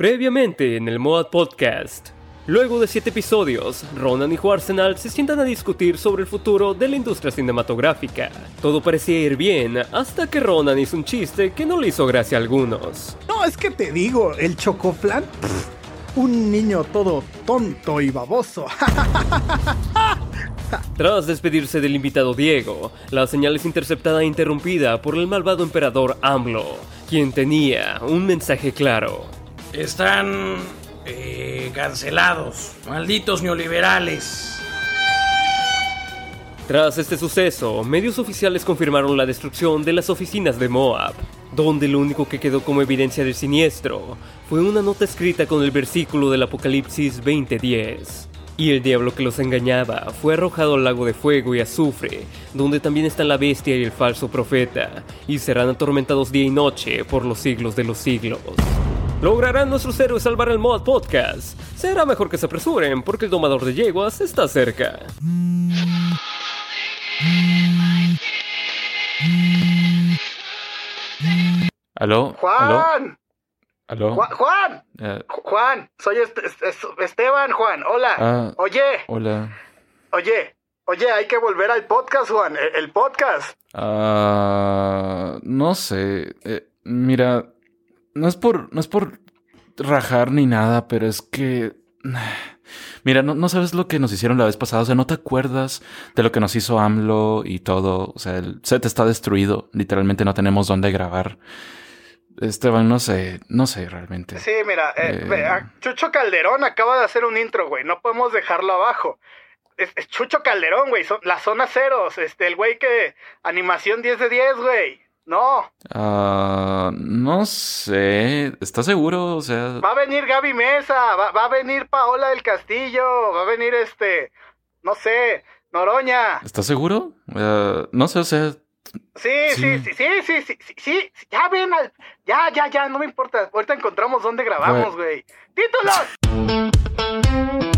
Previamente en el Moad Podcast. Luego de siete episodios, Ronan y Arsenal se sientan a discutir sobre el futuro de la industria cinematográfica. Todo parecía ir bien hasta que Ronan hizo un chiste que no le hizo gracia a algunos. No, es que te digo, el chocoflan, pff, un niño todo tonto y baboso. Tras despedirse del invitado Diego, la señal es interceptada e interrumpida por el malvado emperador AMLO, quien tenía un mensaje claro. Están eh, cancelados, malditos neoliberales. Tras este suceso, medios oficiales confirmaron la destrucción de las oficinas de Moab, donde lo único que quedó como evidencia del siniestro fue una nota escrita con el versículo del Apocalipsis 2010. Y el diablo que los engañaba fue arrojado al lago de fuego y azufre, donde también están la bestia y el falso profeta, y serán atormentados día y noche por los siglos de los siglos. ¿Lograrán nuestros héroes salvar el Mod Podcast? Será mejor que se apresuren porque el domador de yeguas está cerca. ¿Aló? Juan, ¿Aló? Juan, Juan, Eh, Juan, soy Est- Est- Est- Esteban, Juan, hola. Ah. Oye, hola. oye, oye, hay que volver al podcast, Juan, el, el podcast. Ah, no sé. Eh, mira, no es por, no es por rajar ni nada, pero es que... Mira, no, no sabes lo que nos hicieron la vez pasada. O sea, no te acuerdas de lo que nos hizo AMLO y todo. O sea, el set está destruido. Literalmente no tenemos dónde grabar. Esteban, no sé, no sé realmente. Sí, mira, eh, Eh. Chucho Calderón acaba de hacer un intro, güey, no podemos dejarlo abajo. Es, es Chucho Calderón, güey, son, la zona ceros, este, el güey que animación 10 de 10, güey. No, Ah, no sé. ¿Estás seguro? O sea... va a venir Gaby Mesa, va, va a venir Paola del Castillo, va a venir este, no sé, Noroña. ¿Estás seguro? Eh, no sé, o sea... Sí, Sí. sí, sí, sí, sí, sí, sí, sí, ya ven, al- ya, ya, ya, no me importa. Ahorita encontramos dónde grabamos, güey. ¡Títulos!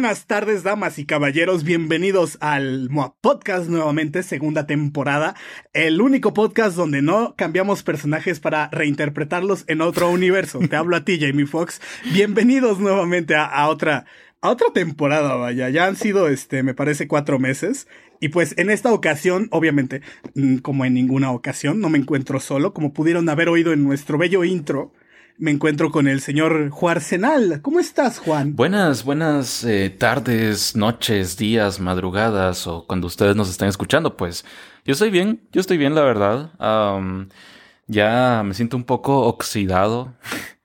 Buenas tardes, damas y caballeros. Bienvenidos al Moa Podcast nuevamente, segunda temporada. El único podcast donde no cambiamos personajes para reinterpretarlos en otro universo. Te hablo a ti, Jamie Foxx. Bienvenidos nuevamente a, a otra, a otra temporada, vaya. Ya han sido, este, me parece, cuatro meses. Y pues en esta ocasión, obviamente, mm, como en ninguna ocasión, no me encuentro solo. Como pudieron haber oído en nuestro bello intro, me encuentro con el señor Juarsenal. ¿Cómo estás, Juan? Buenas, buenas eh, tardes, noches, días, madrugadas o cuando ustedes nos estén escuchando, pues yo estoy bien, yo estoy bien, la verdad. Am, ya me siento un poco oxidado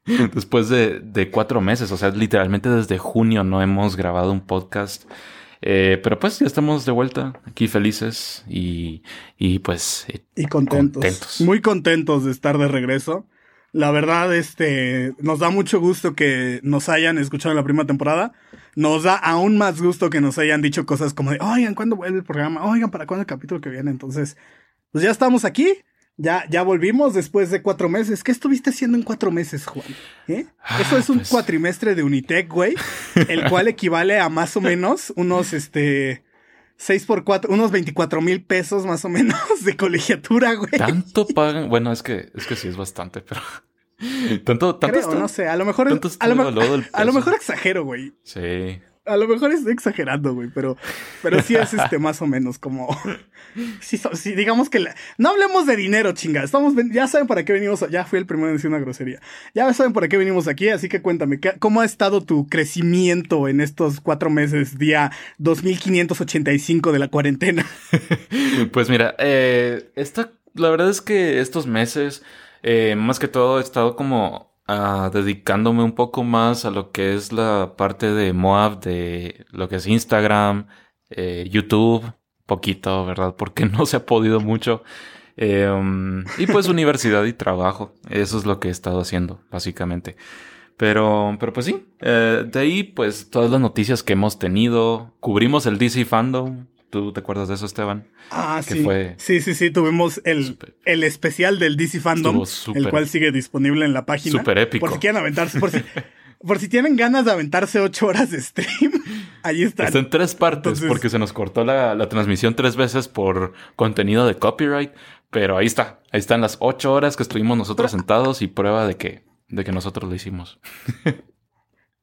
después de, de cuatro meses, o sea, literalmente desde junio no hemos grabado un podcast. Eh, pero pues ya estamos de vuelta aquí felices y, y pues eh, Y contentos. Contentos. Muy contentos de estar de regreso. La verdad, este, nos da mucho gusto que nos hayan escuchado en la primera temporada. Nos da aún más gusto que nos hayan dicho cosas como de, oigan, ¿cuándo vuelve el programa? Oigan, ¿para cuándo el capítulo que viene? Entonces, pues ya estamos aquí. Ya, ya volvimos después de cuatro meses. ¿Qué estuviste haciendo en cuatro meses, Juan? ¿Eh? Eso Ah, es un pues. cuatrimestre de Unitec, güey. El cual equivale a más o menos unos, este, 6 por 4, unos 24 mil pesos más o menos de colegiatura, güey. tanto pagan. Bueno, es que, es que sí es bastante, pero tanto, tanto Creo, está- no sé, a lo mejor a lo, a lo mejor exagero, güey. Sí. A lo mejor estoy exagerando, güey, pero, pero sí es este más o menos como. Sí, digamos que la- no hablemos de dinero, chinga. Estamos ya saben para qué venimos. Ya fui el primero en decir una grosería. Ya saben para qué venimos aquí, así que cuéntame, ¿qué- ¿cómo ha estado tu crecimiento en estos cuatro meses, día 2585 de la cuarentena? Pues mira, eh, esta, la verdad es que estos meses, eh, más que todo, he estado como dedicándome un poco más a lo que es la parte de Moab, de lo que es Instagram, eh, YouTube, poquito, ¿verdad? Porque no se ha podido mucho. Um, y pues universidad y trabajo. Eso es lo que he estado haciendo, básicamente. Pero, pero pues sí, eh, de ahí pues todas las noticias que hemos tenido, cubrimos el DC Fandom, ¿Tú te acuerdas de eso, Esteban? Ah, Que sí. fue- Sí, sí, sí. Tuvimos el, el especial del DC Fandom, el cual sigue disponible en la página. Súper épico. Por si quieren aventarse, por si, por si tienen ganas de aventarse ocho horas de stream, ahí están. Está en tres partes Entonces- porque se nos cortó la, la transmisión tres veces por contenido de copyright. Pero ahí está. Ahí están las ocho horas que estuvimos nosotros sentados y prueba de que, de que nosotros lo hicimos.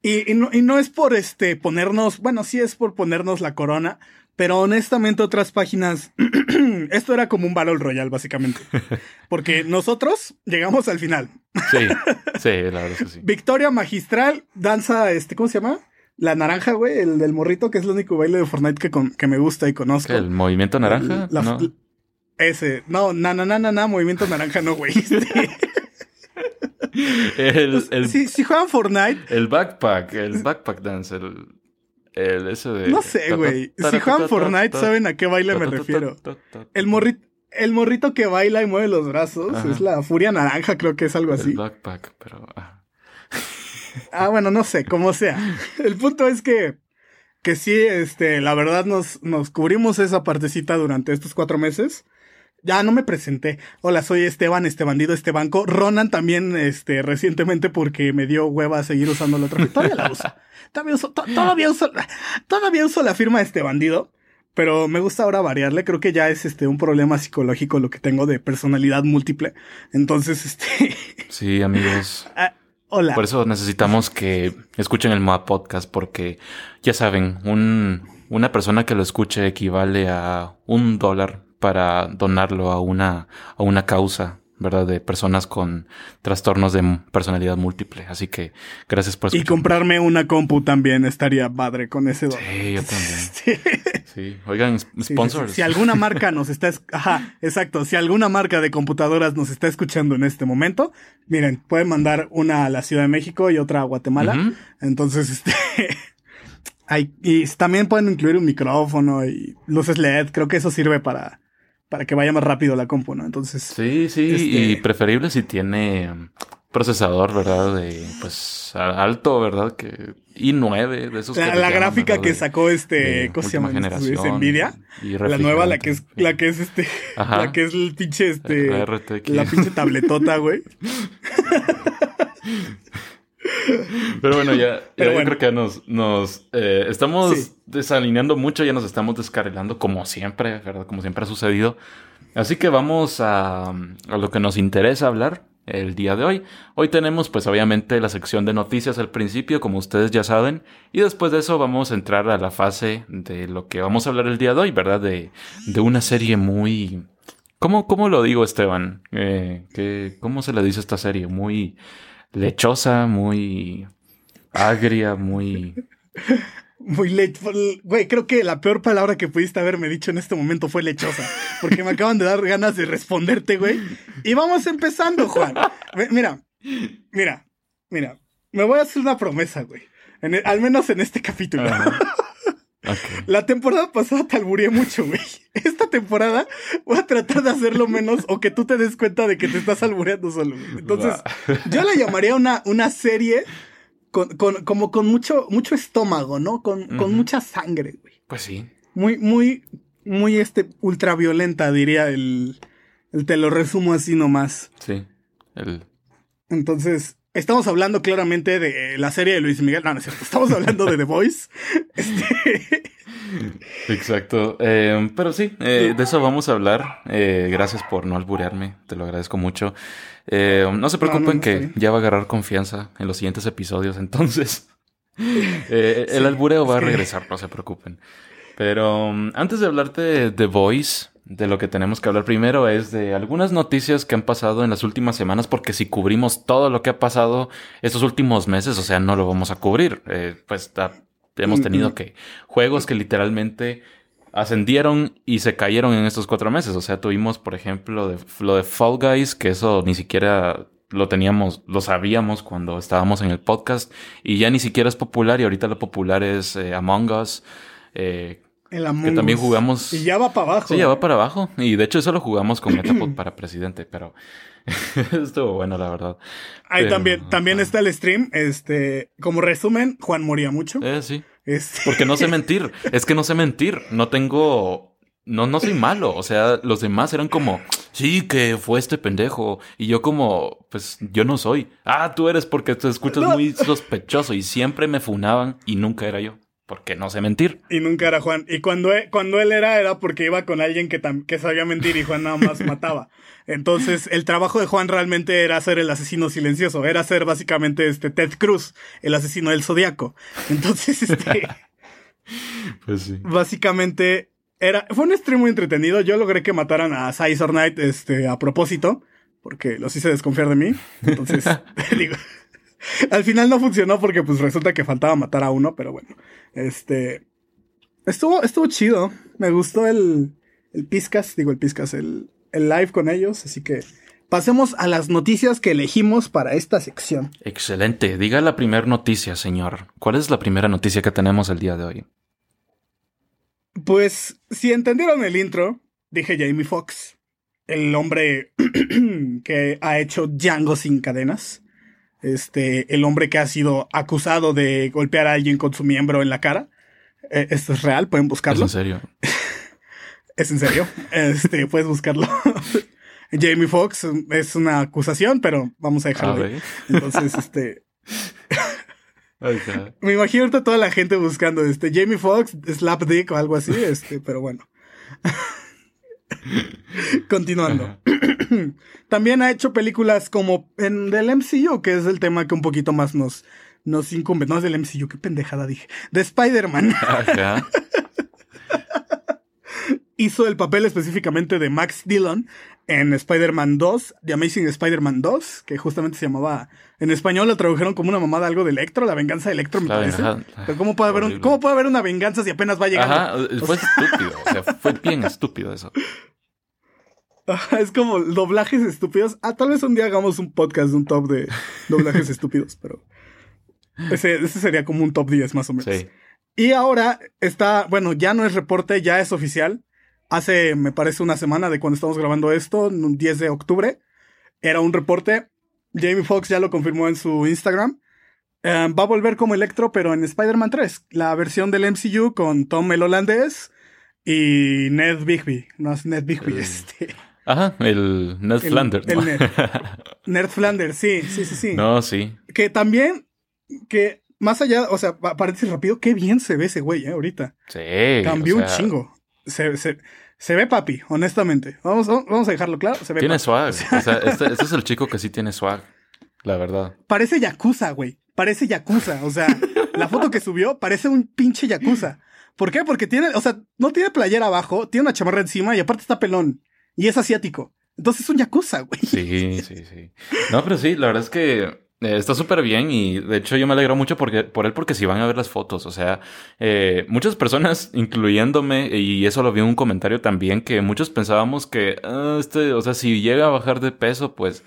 Y, y no, y no es por este ponernos, bueno, sí es por ponernos la corona, pero honestamente otras páginas, esto era como un Battle Royale básicamente, porque nosotros llegamos al final. Sí, sí, la verdad es que sí. Victoria magistral, danza, este, ¿cómo se llama? La naranja, güey, el del morrito, que es el único baile de Fortnite que, con- que me gusta y conozco. ¿Qué, ¿El movimiento naranja? La- no. Ese, no, na, na, na, na, na, movimiento naranja, no, güey. El, el, si, si juegan Fortnite, el backpack, el backpack dance, el, el ese de... no sé, güey. Si juegan Fortnite, saben a qué baile me refiero. El morrito, el morrito que baila y mueve los brazos Ajá. es la furia naranja, creo que es algo así. El backpack, pero... ah. Ah, bueno, no sé, como sea. El punto es que, que sí, este, la verdad nos, nos cubrimos esa partecita durante estos cuatro meses. Ya no me presenté. Hola, soy Esteban, este bandido, este banco. Ronan también, este, recientemente porque me dio hueva seguir usando la otra. Todavía la uso. Todavía uso, to- todavía uso, todavía uso la firma de este bandido. Pero me gusta ahora variarle. Creo que ya es este un problema psicológico lo que tengo de personalidad múltiple. Entonces, este. Sí, amigos. ah, hola. Por eso necesitamos que escuchen el MOA Podcast porque ya saben, un, una persona que lo escuche equivale a un dólar para donarlo a una, a una causa, ¿verdad? De personas con trastornos de personalidad múltiple. Así que gracias por Y escuchar. comprarme una compu también estaría padre con ese dólar. Sí, yo también. Sí, Sí. Oigan, sí, sponsors. sí. Si alguna marca nos está... es- Ajá, exacto. Si alguna marca de computadoras nos está escuchando en este momento, miren, pueden mandar una a la Ciudad de México y otra a Guatemala. Entonces, este... hay- y también pueden incluir un micrófono y luces LED. Creo que eso sirve para, para que vaya más rápido la compu, ¿no? Entonces... Sí, sí, Este- y preferible si tiene procesador, ¿verdad? De, pues, alto, ¿verdad? Que i9 de esos que La, les la llaman, gráfica ¿verdad? que sacó este, ¿cómo se llama? ¿Es generación Nvidia? y La nueva, la que es, la que es este, Ajá. la que es el pinche este, La la pinche tabletota, güey. Pero bueno, ya, Pero ya bueno. yo creo que ya nos, nos eh, estamos Sí. desalineando mucho, ya nos estamos descarrilando como siempre, ¿verdad? Como siempre ha sucedido. Así que vamos a, a lo que nos interesa hablar el día de hoy. Hoy tenemos pues obviamente la sección de noticias al principio, como ustedes ya saben, y después de eso vamos a entrar a la fase de lo que vamos a hablar el día de hoy, ¿verdad? De, de una serie muy... ¿Cómo, cómo lo digo, Esteban? Eh, ¿qué- ¿Cómo se le dice a esta serie? Muy lechosa, muy agria, muy... Muy le güey, creo que la peor palabra que pudiste haberme dicho en este momento fue lechosa, porque me acaban de dar ganas de responderte, güey. Y vamos empezando, Juan. Mira, mira, mira, me voy a hacer una promesa, güey. En e- al menos en este capítulo. Ajá. La temporada pasada te albureé mucho, güey. Esta temporada voy a tratar de hacerlo menos o que tú te des cuenta de que te estás albureando solo. güey. Entonces, yo la llamaría una, una serie con, con- como con mucho, mucho estómago, ¿no? Con, con mucha sangre, güey. Pues sí. Muy, muy, muy este, ultraviolenta, diría el, el te lo resumo así nomás. Sí. El... Entonces, estamos hablando claramente de la serie de Luis Miguel. No, no es cierto. Estamos hablando de The Voice. Este, Exacto. Eh, pero sí, eh, de eso vamos a hablar. Eh, gracias por no alburearme. Te lo agradezco mucho. Eh, no se preocupen no, no, que ya va a agarrar confianza en los siguientes episodios. Entonces, eh, el Sí, albureo va a que- regresar, no se preocupen. Pero um, antes de hablarte de The Voice, de lo que tenemos que hablar primero es de algunas noticias que han pasado en las últimas semanas, porque si cubrimos todo lo que ha pasado estos últimos meses, o sea, no lo vamos a cubrir. Eh, pues hemos tenido Mm, mm. que juegos que literalmente ascendieron y se cayeron en estos cuatro meses. O sea, tuvimos, por ejemplo, de- lo de Fall Guys, que eso ni siquiera lo teníamos, lo sabíamos cuando estábamos en el podcast y ya ni siquiera es popular y ahorita lo popular es eh, Among Us. eh, el Among que también jugamos... Y ya va para abajo. Sí, ya va para abajo. Y de hecho eso lo jugamos con Metapod para presidente, pero estuvo bueno, la verdad. Ahí Pero- también, también está el stream. Este, como resumen, Juan moría mucho. Eh, sí. Este... Porque no sé mentir. Es que no sé mentir. No tengo. No, no soy malo. O sea, los demás eran como, sí, que fue este pendejo. Y yo como, pues yo no soy. Ah, tú eres porque te escuchas muy sospechoso. Y siempre me funaban y nunca era yo. Porque no sé mentir. Y nunca era Juan. Y cuando él, cuando él era, era porque iba con alguien que, que sabía mentir y Juan nada más mataba. Entonces, el trabajo de Juan realmente era ser el asesino silencioso. Era ser básicamente este Ted Cruz, el asesino del zodiaco. Entonces, este. pues sí. Básicamente, era. Fue un stream muy entretenido. Yo logré que mataran a Sizor Knight este, a propósito. Porque los hice desconfiar de mí. Entonces, digo. Al final no funcionó porque pues resulta que faltaba matar a uno, pero bueno. Este. Estuvo, estuvo chido. Me gustó el. El Piscas, digo el Piscas, el, el live con ellos. Así que pasemos a las noticias que elegimos para esta sección. Excelente. Diga la primera noticia, señor. ¿Cuál es la primera noticia que tenemos el día de hoy? Pues, si entendieron el intro, dije Jamie Foxx, el hombre que ha hecho Django sin cadenas. Este, el hombre que ha sido acusado de golpear a alguien con su miembro en la cara. Eh, esto es real, pueden buscarlo. ¿Es en serio? es en serio. Este, puedes buscarlo. Jamie Foxx es una acusación, pero vamos a dejarlo. ahí. Entonces, este. Okay. Me imagino ahorita toda la gente buscando este Jamie Foxx, Slap Dick o algo así, este, pero bueno. Continuando. También ha hecho películas como en del MCU, que es el tema que un poquito más nos, nos incumbe. No es del MCU, qué pendejada dije. De Spider-Man. Hizo el papel específicamente de Max Dillon en Spider-Man 2, The Amazing Spider-Man 2, que justamente se llamaba. En español lo tradujeron como una mamada algo de Electro, la venganza de Electro, me La parece. venganza- Pero ¿cómo, puede haber un- ¿Cómo puede haber una venganza si apenas va llegando? Ajá, fue estúpido. O sea, fue bien estúpido eso. Es como doblajes estúpidos. Ah, tal vez un día hagamos un podcast de un top de doblajes estúpidos, pero ese, ese sería como un top 10 más o menos. Sí. Y ahora está, bueno, ya no es reporte, ya es oficial. Hace, me parece, una semana de cuando estamos grabando esto, un 10 de octubre. Era un reporte. Jamie Foxx ya lo confirmó en su Instagram. Eh, va a volver como Electro, pero en Spider-Man 3, la versión del MCU con Tom el holandés y Ned Bigby. No es Ned Bigby, El- este. Ajá, el Ned El- Flanders. el ¿no? Ned. Nerd Flanders, sí, sí, sí, sí. no, sí. Que también, que más allá, o sea, pa- parece rápido, qué bien se ve ese güey, eh, ahorita. Sí. Cambió o sea, un chingo. Se, se, se ve papi, honestamente. Vamos, vamos a dejarlo claro. Se ve Tiene papi. swag. O sea, este, este es el chico que sí tiene swag. La verdad. Parece Yakuza, güey. Parece Yakuza. O sea, la foto que subió parece un pinche Yakuza. ¿Por qué? Porque tiene, o sea, no tiene playera abajo, tiene una chamarra encima y aparte está pelón. Y es asiático. Entonces es un Yakuza, güey. Sí, sí, sí. No, pero sí, la verdad es que eh, está súper bien y de hecho yo me alegro mucho porque, por él porque si van a ver las fotos, o sea, eh, muchas personas, incluyéndome, y eso lo vi en un comentario también, que muchos pensábamos que, ah, este, o sea, si llega a bajar de peso, pues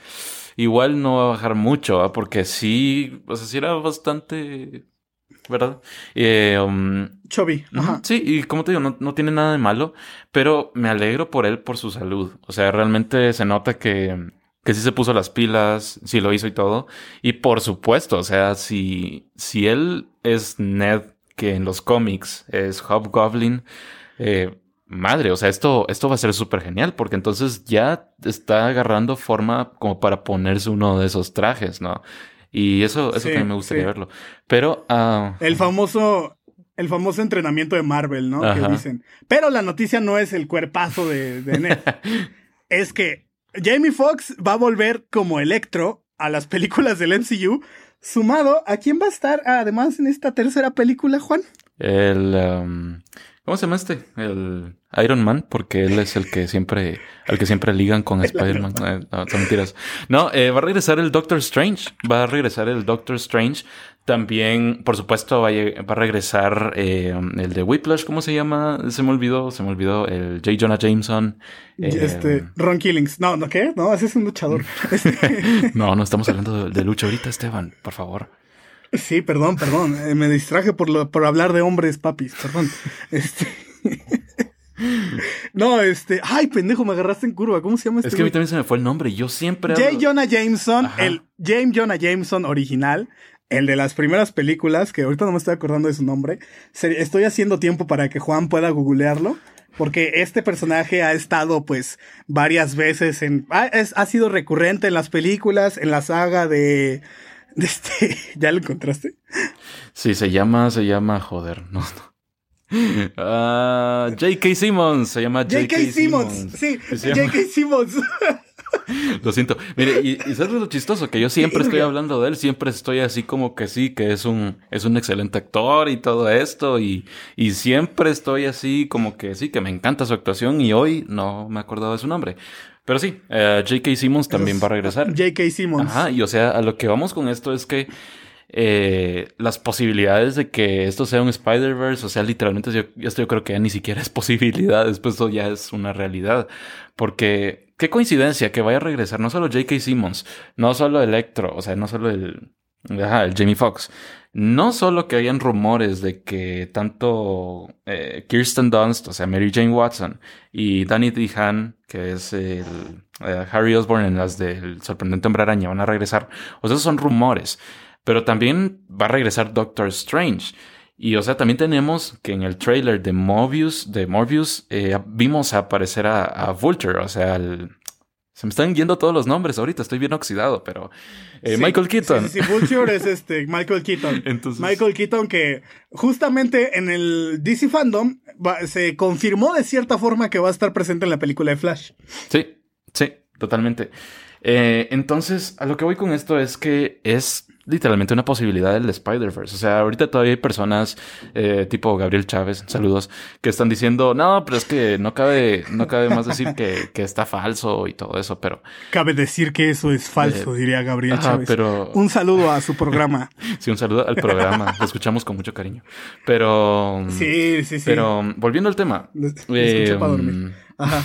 igual no va a bajar mucho, porque sí, o sea, sí era bastante, ¿verdad? Eh, um, Ajá. Sí, y como te digo, no, no tiene nada de malo, pero me alegro por él, por su salud. O sea, realmente se nota que, que sí se puso las pilas, sí lo hizo y todo. Y por supuesto, o sea, si, si él es Ned, que en los cómics es Hobgoblin, eh, madre, o sea, esto, esto va a ser súper genial, porque entonces ya está agarrando forma como para ponerse uno de esos trajes, ¿no? Y eso, eso Sí, también me gustaría sí. verlo. Pero, ah, El famoso. El famoso entrenamiento de Marvel, ¿no? Ajá. Que dicen. Pero la noticia no es el cuerpazo de, de Ned. es que Jamie Foxx va a volver como Electro a las películas del MCU. Sumado a quién va a estar además en esta tercera película, Juan. El. um, ¿Cómo se llama este? El Iron Man, porque él es el que siempre. Al que siempre ligan con Spider-Man. Eh, no, son mentiras. No, eh, va a regresar el Doctor Strange. Va a regresar el Doctor Strange. También, por supuesto, va a, lleg- va a regresar eh, el de Whiplash. ¿Cómo se llama? Se me olvidó. Se me olvidó. El J. Jonah Jameson. Eh, Este, Ron Killings. No, ¿no qué? No, ese es un luchador. No, no estamos hablando de, de lucha ahorita, Esteban. Por favor. Sí, perdón, perdón. Eh, me distraje por, lo- por hablar de hombres papis, perdón. Este. no, este. Ay, pendejo, me agarraste en curva. ¿Cómo se llama este? Es que a mí también se me fue el nombre. Yo siempre. J. hablo- Jonah Jameson, Ajá. el James Jonah Jameson original, el de las primeras películas, que ahorita no me estoy acordando de su nombre. Estoy haciendo tiempo para que Juan pueda googlearlo. Porque este personaje ha estado, pues, varias veces en. Ha, ha sido recurrente en las películas, en la saga de. Este. ¿Ya lo encontraste? Sí, se llama. Se llama. Joder, no, no. Uh, J.K. Simmons, se llama J.K. Simmons. Sí, J.K. Simmons. Lo siento. Mire, y, y ¿sabes lo chistoso? Que yo siempre estoy hablando de él, siempre estoy así como que sí, que es un, es un excelente actor y todo esto, y, y siempre estoy así como que sí, que me encanta su actuación, y hoy no me he acordado de su nombre. Pero sí, uh, J.K. Simmons también va a regresar. J.K. Simmons. Ajá, y o sea, a lo que vamos con esto es que eh, las posibilidades de que esto sea un Spider-Verse, o sea, literalmente yo, esto yo creo que ya ni siquiera es posibilidad, después esto ya es una realidad, porque qué coincidencia que vaya a regresar no solo J.K. Simmons, no solo Electro, o sea, no solo el, ajá, el Jamie Foxx, no solo que hayan rumores de que tanto eh, Kirsten Dunst, o sea, Mary Jane Watson, y Danny Dehan, que es el eh, Harry Osborn en las del sorprendente hombre araña, van a regresar, o sea, esos son rumores. Pero también va a regresar Doctor Strange. Y o sea, también tenemos que en el trailer de Morbius, de Morbius, eh, vimos aparecer a, Vulture, o sea, se me están yendo todos los nombres ahorita, estoy bien oxidado, pero eh, Michael Keaton. Sí, sí, Vulture es este, Michael Keaton. Entonces... Michael Keaton que justamente en el DC Fandom se confirmó de cierta forma que va a estar presente en la película de Flash. Sí, sí, totalmente. Eh, entonces, a lo que voy con esto es que es literalmente una posibilidad del Spider-Verse. O sea, ahorita todavía hay personas eh, tipo Gabriel Chávez, saludos, que están diciendo, no, pero es que no cabe, no cabe más decir que, que está falso y todo eso, pero... Cabe decir que eso es falso, eh, diría Gabriel Chávez. Pero... Un saludo a su programa. sí, un saludo al programa. Lo escuchamos con mucho cariño. Pero... Sí, sí, sí. Pero volviendo al tema. Eh, para dormir. Mm, Ajá.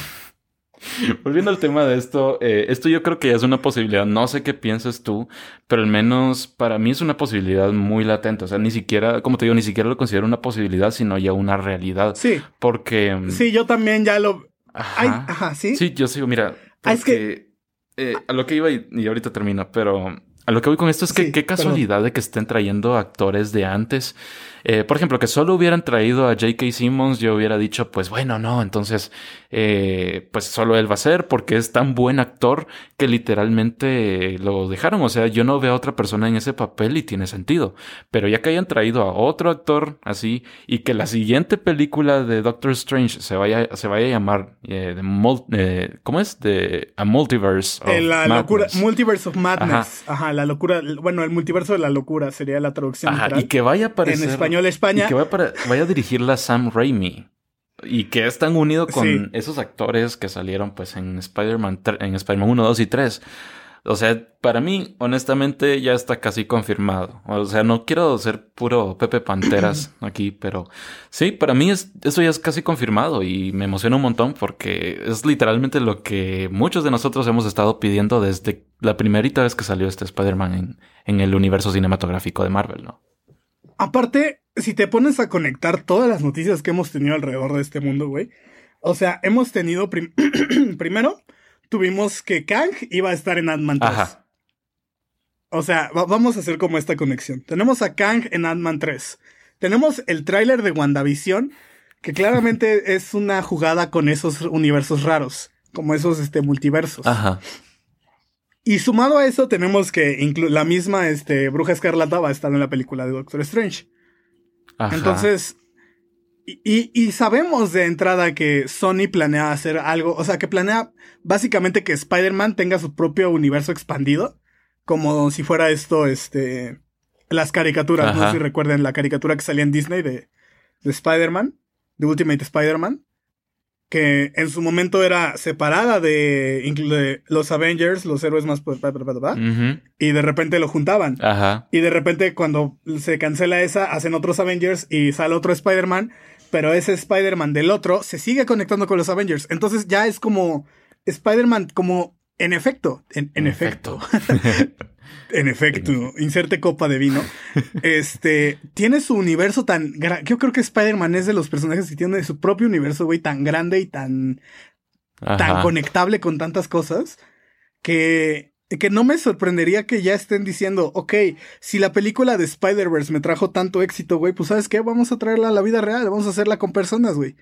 Volviendo al tema de esto, eh, esto yo creo que ya es una posibilidad. No sé qué piensas tú, pero al menos para mí es una posibilidad muy latente. O sea, ni siquiera, como te digo, ni siquiera lo considero una posibilidad, sino ya una realidad. Sí. Porque. Mm, sí, yo también ya lo. Ajá. ajá, sí. Sí, yo sigo, mira. Ah, es que. Eh, a lo que iba y, y ahorita termino, pero a lo que voy con esto es que qué casualidad de que estén trayendo actores de antes. Eh, por ejemplo, que solo hubieran traído a J.K. Simmons, yo hubiera dicho, pues bueno, no, entonces, eh, pues solo él va a ser porque es tan buen actor que literalmente lo dejaron. O sea, yo no veo a otra persona en ese papel y tiene sentido. Pero ya que hayan traído a otro actor así y que la siguiente película de Doctor Strange se vaya, se vaya a llamar eh, de ¿cómo es? De A Multiverse. Of la locura, Multiverse of Madness. Ajá. La locura, bueno, el multiverso de la locura sería la traducción. Ajá, y que vaya a aparecer. En español España. Y que vaya, a dirigirla Sam Raimi. Y que es tan unido con esos actores que salieron pues en Spider-Man en Spider-Man 1, 2 y 3. O sea, para mí, honestamente, ya está casi confirmado. O sea, no quiero ser puro Pepe Panteras aquí, pero sí, para mí es, eso ya es casi confirmado y me emociona un montón porque es literalmente lo que muchos de nosotros hemos estado pidiendo desde la primerita vez que salió este Spider-Man en, en el universo cinematográfico de Marvel, ¿no? Aparte, si te pones a conectar todas las noticias que hemos tenido alrededor de este mundo, güey. O sea, hemos tenido primero, tuvimos que Kang iba a estar en Ant-Man 3. Ajá. O sea, vamos a hacer como esta conexión. Tenemos a Kang en Ant-Man 3. Tenemos el tráiler de WandaVision, que claramente es una jugada con esos universos raros, como esos este, multiversos. Ajá. Y sumado a eso, tenemos que la misma este, Bruja Escarlata va a estar en la película de Doctor Strange. Entonces, y, y, sabemos de entrada que Sony planea hacer algo, o sea, que planea básicamente que Spider-Man tenga su propio universo expandido, como si fuera esto, este, las caricaturas, no sé si recuerden la caricatura que salía en Disney de, de Spider-Man, de Ultimate Spider-Man que en su momento era separada de, los Avengers, los héroes más... Y de repente lo juntaban. Ajá. Y de repente cuando se cancela esa, hacen otros Avengers y sale otro Spider-Man, pero ese Spider-Man del otro se sigue conectando con los Avengers. Entonces ya es como Spider-Man como en efecto, en, efecto. En efecto, inserte copa de vino. Este, tiene su universo tan grande. Yo creo que Spider-Man es de los personajes que tiene su propio universo, güey, tan grande y tan, tan conectable con tantas cosas que que no me sorprendería que ya estén diciendo, ok, si la película de Spider-Verse me trajo tanto éxito, güey, pues sabes qué, vamos a traerla a la vida real, vamos a hacerla con personas, güey.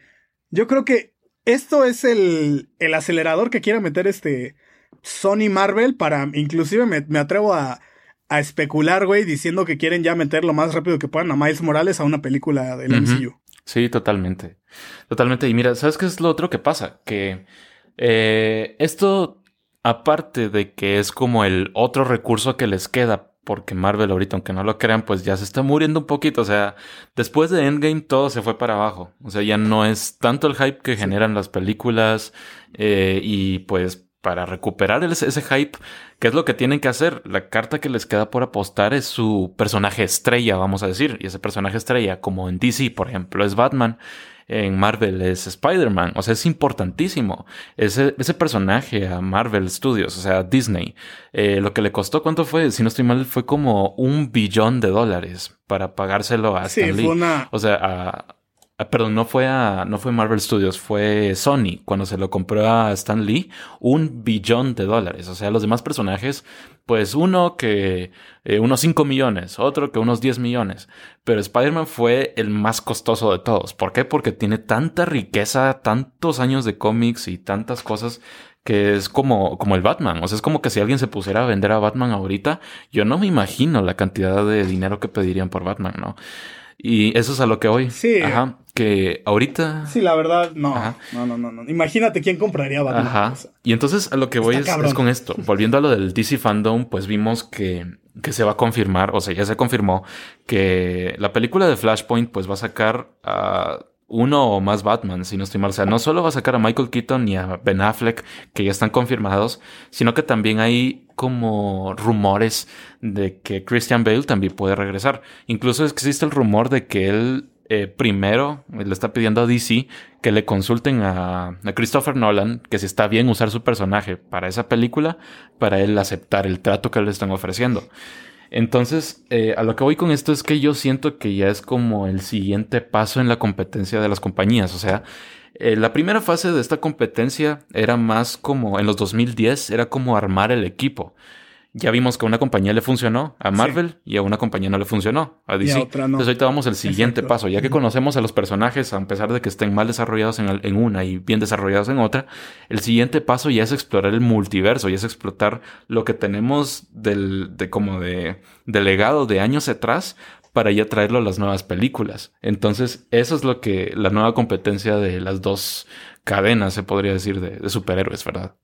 Yo creo que esto es el, el acelerador que quiera meter este Sony Marvel para, inclusive me, atrevo a, a especular, güey, diciendo que quieren ya meter lo más rápido que puedan a Miles Morales a una película del MCU. Sí, totalmente. Totalmente. Y mira, ¿sabes qué es lo otro que pasa? Que eh, esto Aparte de que es como el otro recurso que les queda, porque Marvel ahorita, aunque no lo crean, pues ya se está muriendo un poquito. O sea, después de Endgame todo se fue para abajo. O sea, ya no es tanto el hype que generan las películas eh, y pues para recuperar ese hype, ¿qué es lo que tienen que hacer? La carta que les queda por apostar es su personaje estrella, vamos a decir. Y ese personaje estrella, como en DC, por ejemplo, es Batman en Marvel es Spider-Man. O sea, es importantísimo. Ese, ese personaje a Marvel Studios, o sea, Disney, eh, lo que le costó, ¿cuánto fue? Si no estoy mal, fue como un billón de dólares para pagárselo a Stan Lee. O sea, a, Ah, perdón, no fue a, no fue Marvel Studios, fue Sony cuando se lo compró a Stan Lee, un billón de dólares. O sea, los demás personajes, pues uno que eh, unos 5 millones, otro que unos 10 millones. Pero Spider-Man fue el más costoso de todos. ¿Por qué? Porque tiene tanta riqueza, tantos años de cómics y tantas cosas que es como, como el Batman. O sea, es como que si alguien se pusiera a vender a Batman ahorita, yo no me imagino la cantidad de dinero que pedirían por Batman, ¿no? Y eso es a lo que hoy. Sí. Ajá. Que ahorita. Sí, la verdad, no. No, no, no, Imagínate quién compraría Batman. Ajá. Y entonces a lo que voy es, es, con esto. Volviendo a lo del DC Fandom, pues vimos que, que se va a confirmar, o sea, ya se confirmó que la película de Flashpoint, pues va a sacar a uno o más Batman, si no estoy mal. O sea, no solo va a sacar a Michael Keaton ni a Ben Affleck, que ya están confirmados, sino que también hay como rumores de que Christian Bale también puede regresar. Incluso existe el rumor de que él eh, primero le está pidiendo a DC que le consulten a, Christopher Nolan que si está bien usar su personaje para esa película, para él aceptar el trato que le están ofreciendo. Entonces, eh, a lo que voy con esto es que yo siento que ya es como el siguiente paso en la competencia de las compañías. O sea, eh, la primera fase de esta competencia era más como en los 2010, era como armar el equipo ya vimos que a una compañía le funcionó, a Marvel, y a una compañía no le funcionó, a DC. Entonces ahorita vamos al siguiente paso. Ya que conocemos a los personajes, a pesar de que estén mal desarrollados en, una y bien desarrollados en otra, el siguiente paso ya es explorar el multiverso, ya es explotar lo que tenemos del, de como de, legado de años atrás para ya traerlo a las nuevas películas. Entonces, eso es lo que la nueva competencia de las dos cadenas, se podría decir, de, de superhéroes, ¿verdad?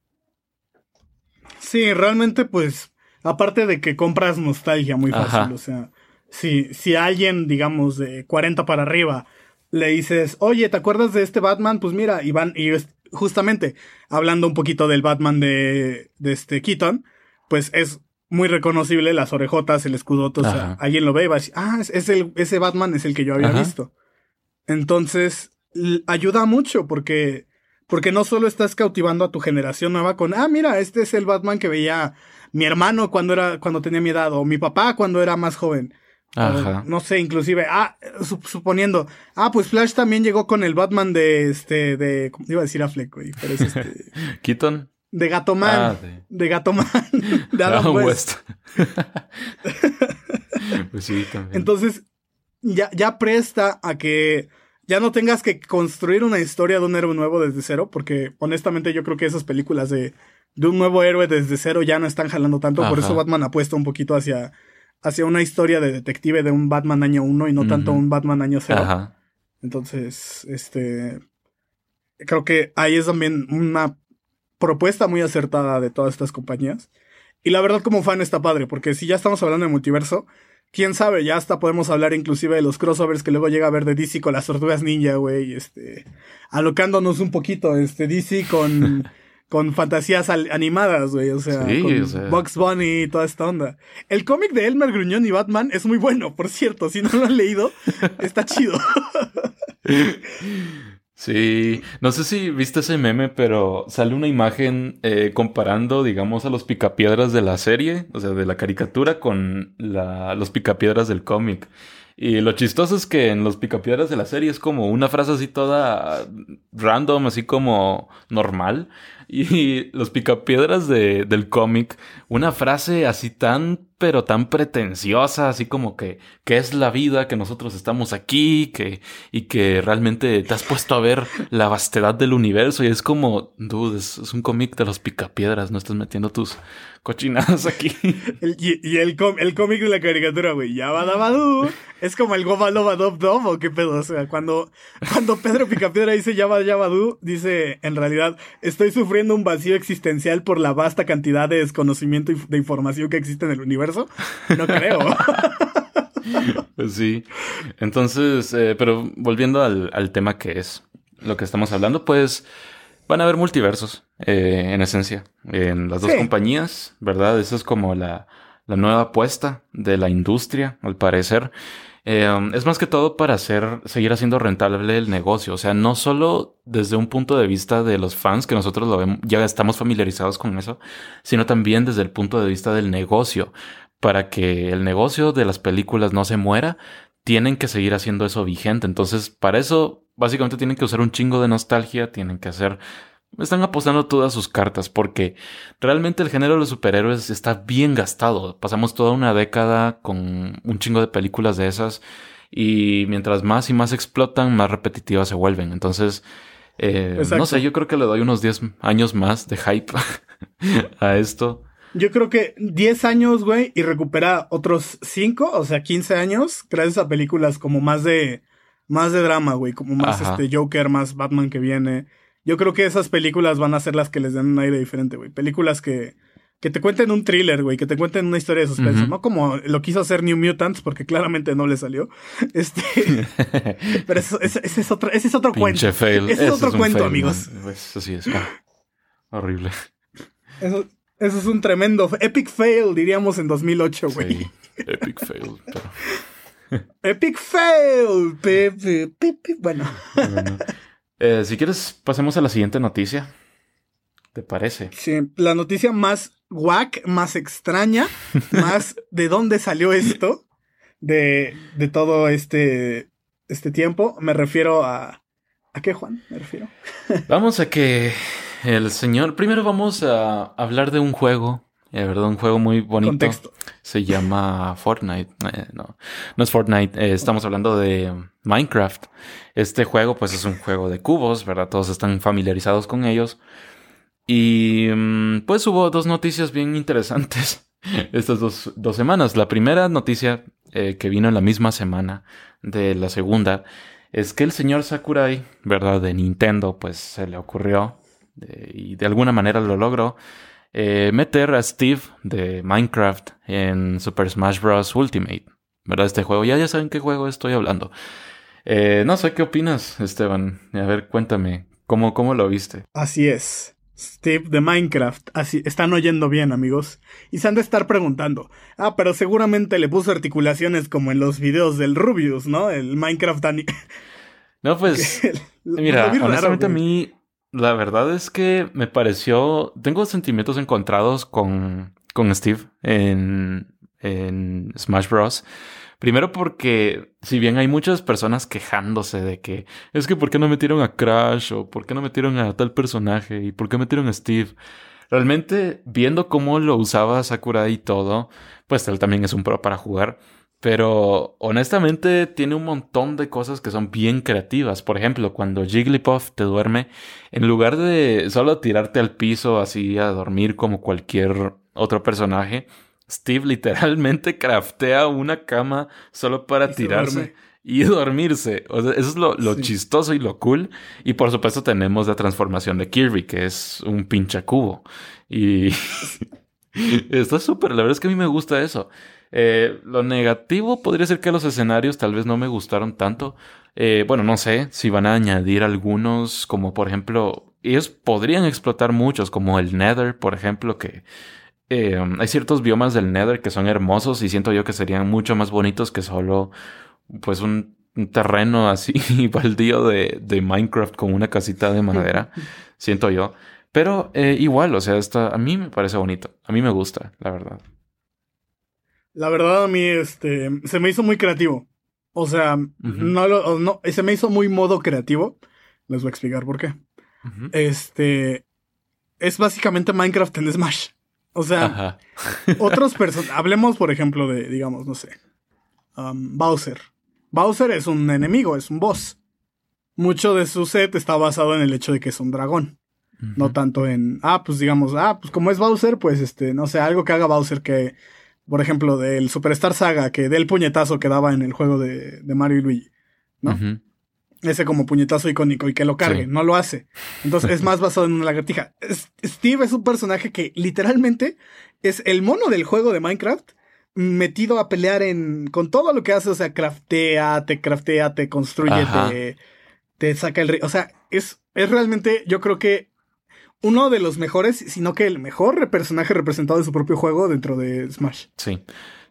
Sí, realmente pues Aparte de que compras nostalgia muy fácil, o sea, si, si alguien, digamos, de 40 para arriba, le dices, oye, ¿te acuerdas de este Batman? Pues mira, y van, y justamente, hablando un poquito del Batman de, de este Keaton, pues es muy reconocible las orejotas, el escudo, o sea, alguien lo ve y va a decir, ah, es, el, ese Batman es el que yo había visto. Entonces, ayuda mucho porque, porque no solo estás cautivando a tu generación nueva con, ah, mira, este es el Batman que veía mi hermano cuando era, cuando tenía mi edad, o mi papá cuando era más joven. Ajá. no sé, inclusive, ah, suponiendo, ah, pues Flash también llegó con el Batman de este, de, ¿cómo iba a decir a Fleck, güey? Pero es este. Keaton. De Gatoman. Ah, de... de Gatoman. de Adam, West. pues sí, también. Entonces, ya, ya presta a que ya no tengas que construir una historia de un héroe nuevo desde cero, porque honestamente yo creo que esas películas de de un nuevo héroe desde cero ya no están jalando tanto. Por eso Batman apuesta un poquito hacia, hacia una historia de detective de un Batman año uno y no tanto un Batman año cero. Entonces, este. Creo que ahí es también una propuesta muy acertada de todas estas compañías. Y la verdad, como fan, está padre, porque si ya estamos hablando de multiverso, quién sabe, ya hasta podemos hablar inclusive de los crossovers que luego llega a ver de DC con las tortugas ninja, güey, este, alocándonos un poquito, este, DC con con fantasías animadas, güey. O sea, con Bugs Bunny y toda esta onda. El cómic de Elmer Gruñón y Batman es muy bueno, por cierto. Si no lo han leído, está chido. Sí, no sé si viste ese meme, pero sale una imagen eh, comparando, digamos, a los picapiedras de la serie, o sea, de la caricatura, con la, los picapiedras del cómic. Y lo chistoso es que en los picapiedras de la serie es como una frase así toda random, así como normal. Y los picapiedras de, del cómic, una frase así tan, pero tan pretenciosa, así como que, que es la vida, que nosotros estamos aquí, que, y que realmente te has puesto a ver la vastedad del universo. Y es como, dude, es, un cómic de los picapiedras, no estás metiendo tus, cochinadas aquí. y, el, el cómic de la caricatura, güey, Yabadabadú, es como el Goba Loba Dob o qué pedo. O sea, cuando, cuando Pedro Picapiedra dice Yaba Yabadú, dice en realidad, estoy sufriendo un vacío existencial por la vasta cantidad de desconocimiento de información que existe en el universo. No creo. pues sí. Entonces, eh, pero volviendo al, al tema que es lo que estamos hablando, pues van a haber multiversos, eh, en esencia, en las dos compañías, ¿verdad? Esa es como la, nueva apuesta de la industria, al parecer. Eh, es más que todo para hacer, seguir haciendo rentable el negocio. O sea, no solo desde un punto de vista de los fans, que nosotros lo vemos, ya estamos familiarizados con eso, sino también desde el punto de vista del negocio. Para que el negocio de las películas no se muera, tienen que seguir haciendo eso vigente. Entonces, para eso, básicamente tienen que usar un chingo de nostalgia, tienen que hacer... Están apostando todas sus cartas porque realmente el género de los superhéroes está bien gastado. Pasamos toda una década con un chingo de películas de esas y mientras más y más explotan, más repetitivas se vuelven. Entonces, eh, no sé, yo creo que le doy unos 10 años más de hype a esto. Yo creo que 10 años, güey, y recupera otros 5, o sea, 15 años, gracias a películas como más de más de drama, güey, como más este Joker, más Batman que viene. Yo creo que esas películas van a ser las que les den un aire diferente, güey. Películas que, que te cuenten un thriller, güey, que te cuenten una historia de suspenso, ¿no? Como lo quiso hacer New Mutants, porque claramente no le salió. Este. pero ese, es otro, ese es otro cuento. Ese es otro cuento, amigos. Eso sí es horrible. Eso, eso es un tremendo epic fail, diríamos en 2008, güey. Sí, epic fail. epic fail. Pepe, Bueno. Eh, si quieres, pasemos a la siguiente noticia. ¿Te parece? Sí, la noticia más guac, más extraña, más de dónde salió esto de, de todo este, este tiempo. Me refiero a... ¿A qué, Juan? Me refiero. Vamos a que el señor. Primero vamos a hablar de un juego. De verdad, un juego muy bonito. Se llama Fortnite. Eh, no, no es Fortnite. Eh, estamos hablando de Minecraft. Este juego, pues, es un juego de cubos, ¿verdad? Todos están familiarizados con ellos. Y mm, pues hubo dos noticias bien interesantes estas dos, dos semanas. La primera noticia eh, que vino en la misma semana de la segunda es que el señor Sakurai, ¿verdad? De Nintendo, pues se le ocurrió y de alguna manera lo logró, eh, meter a Steve de Minecraft en Super Smash Bros. Ultimate. ¿Verdad? Este juego. Ya, ya saben qué juego estoy hablando. Eh, no sé qué opinas, Esteban. A ver, cuéntame, ¿cómo, cómo lo viste? Así es. Steve de Minecraft. Así, están oyendo bien, amigos. Y se han de estar preguntando. Ah, pero seguramente le puso articulaciones como en los videos del Rubius, ¿no? El Minecraft. No, pues. mira, honestamente a mí la verdad es que me pareció. Tengo sentimientos encontrados con, con Steve en, en Smash Bros. Primero porque, si bien hay muchas personas quejándose de que es que por qué no metieron a Crash o por qué no metieron a tal personaje y por qué metieron a Steve, realmente viendo cómo lo usaba Sakura y todo, pues él también es un pro para jugar. Pero honestamente tiene un montón de cosas que son bien creativas. Por ejemplo, cuando Jigglypuff te duerme, en lugar de solo tirarte al piso así a dormir como cualquier otro personaje, Steve literalmente craftea una cama solo para tirarse y dormirse. O sea, eso es lo, chistoso y lo cool. Y por supuesto tenemos la transformación de Kirby, que es un pinche cubo. Y está súper, la verdad es que a mí me gusta eso. Eh, lo negativo podría ser que los escenarios tal vez no me gustaron tanto. Eh, bueno, no sé si van a añadir algunos, como por ejemplo, ellos podrían explotar muchos, como el Nether, por ejemplo, que eh, hay ciertos biomas del Nether que son hermosos y siento yo que serían mucho más bonitos que solo, pues, un, terreno así baldío de, de, Minecraft con una casita de madera, siento yo. Pero igual, o sea, a mí me parece bonito, a mí me gusta, la verdad. La verdad a mí este se me hizo muy creativo. O sea, no, no se me hizo muy modo creativo. Les voy a explicar por qué. Este es básicamente Minecraft en Smash. O sea, otros personajes. Hablemos, por ejemplo, de, digamos, no sé. Um, Bowser. Bowser es un enemigo, es un boss. Mucho de su set está basado en el hecho de que es un dragón. No tanto en, ah, pues digamos, ah, pues como es Bowser, pues este, no sé, algo que haga Bowser que, por ejemplo, del Superstar Saga, que dé el puñetazo que daba en el juego de, Mario y Luigi, ¿no? Ese como puñetazo icónico y que lo cargue, no lo hace. Entonces es más basado en una lagartija. Steve es un personaje que literalmente es el mono del juego de Minecraft metido a pelear en con todo lo que hace, o sea, craftea, te craftea, te construye, te, te, saca el o sea, es es realmente yo creo que uno de los mejores, sino que el mejor personaje representado de su propio juego dentro de Smash. Sí.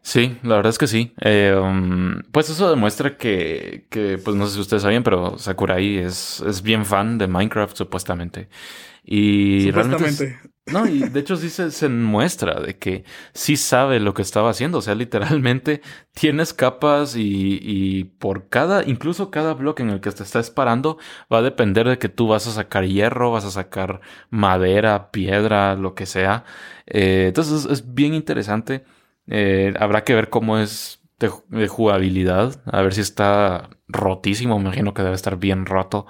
Sí, la verdad es que sí. Eh, um, pues eso demuestra que, que, pues no sé si ustedes saben, pero Sakurai es, es bien fan de Minecraft, supuestamente. Y realmente. no, y de hecho sí se, se, muestra de que sí sabe lo que estaba haciendo. O sea, literalmente tienes capas y, y por cada, incluso cada bloque en el que te estás parando, va a depender de que tú vas a sacar hierro, vas a sacar madera, piedra, lo que sea. Eh, entonces es bien interesante. Eh, habrá que ver cómo es de, jugabilidad. A ver si está rotísimo. Me imagino que debe estar bien roto.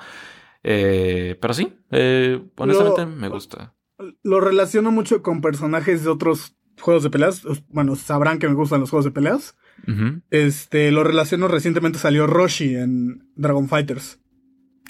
Eh, pero sí, eh, honestamente me gusta. Lo relaciono mucho con personajes de otros juegos de peleas. Bueno, sabrán que me gustan los juegos de peleas. Este, lo relaciono recientemente salió Roshi en Dragon Fighters.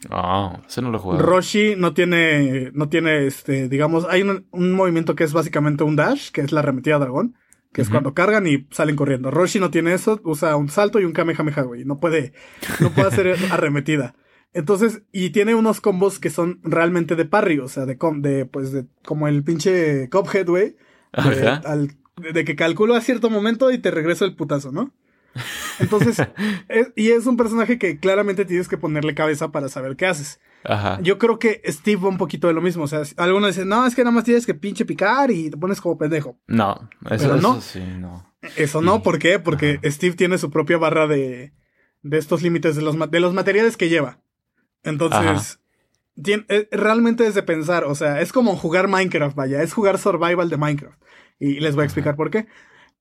Ah, ese no lo he Roshi no tiene, no tiene, este, digamos, hay un, un, movimiento que es básicamente un dash, que es la arremetida dragón que es cuando cargan y salen corriendo. Roshi no tiene eso, usa un salto y un Kamehameha, güey. No puede, no puede hacer arremetida. Entonces, y tiene unos combos que son realmente de parry, o sea, de, de pues, de, como el pinche Cophead, güey. De, de que calculo a cierto momento y te regreso el putazo, ¿no? Entonces, y es un personaje que claramente tienes que ponerle cabeza para saber qué haces. Ajá. Yo creo que Steve va un poquito de lo mismo. O sea, algunos dicen, no, es que nada más tienes que pinche picar y te pones como pendejo. No, eso, no. sí, no. Eso no, ¿por qué? Porque Steve tiene su propia barra de, de estos límites de los, de los materiales que lleva. Entonces, tiene, eh, realmente es de pensar, o sea, es como jugar Minecraft, vaya, es jugar survival de Minecraft. Y les voy a explicar por qué.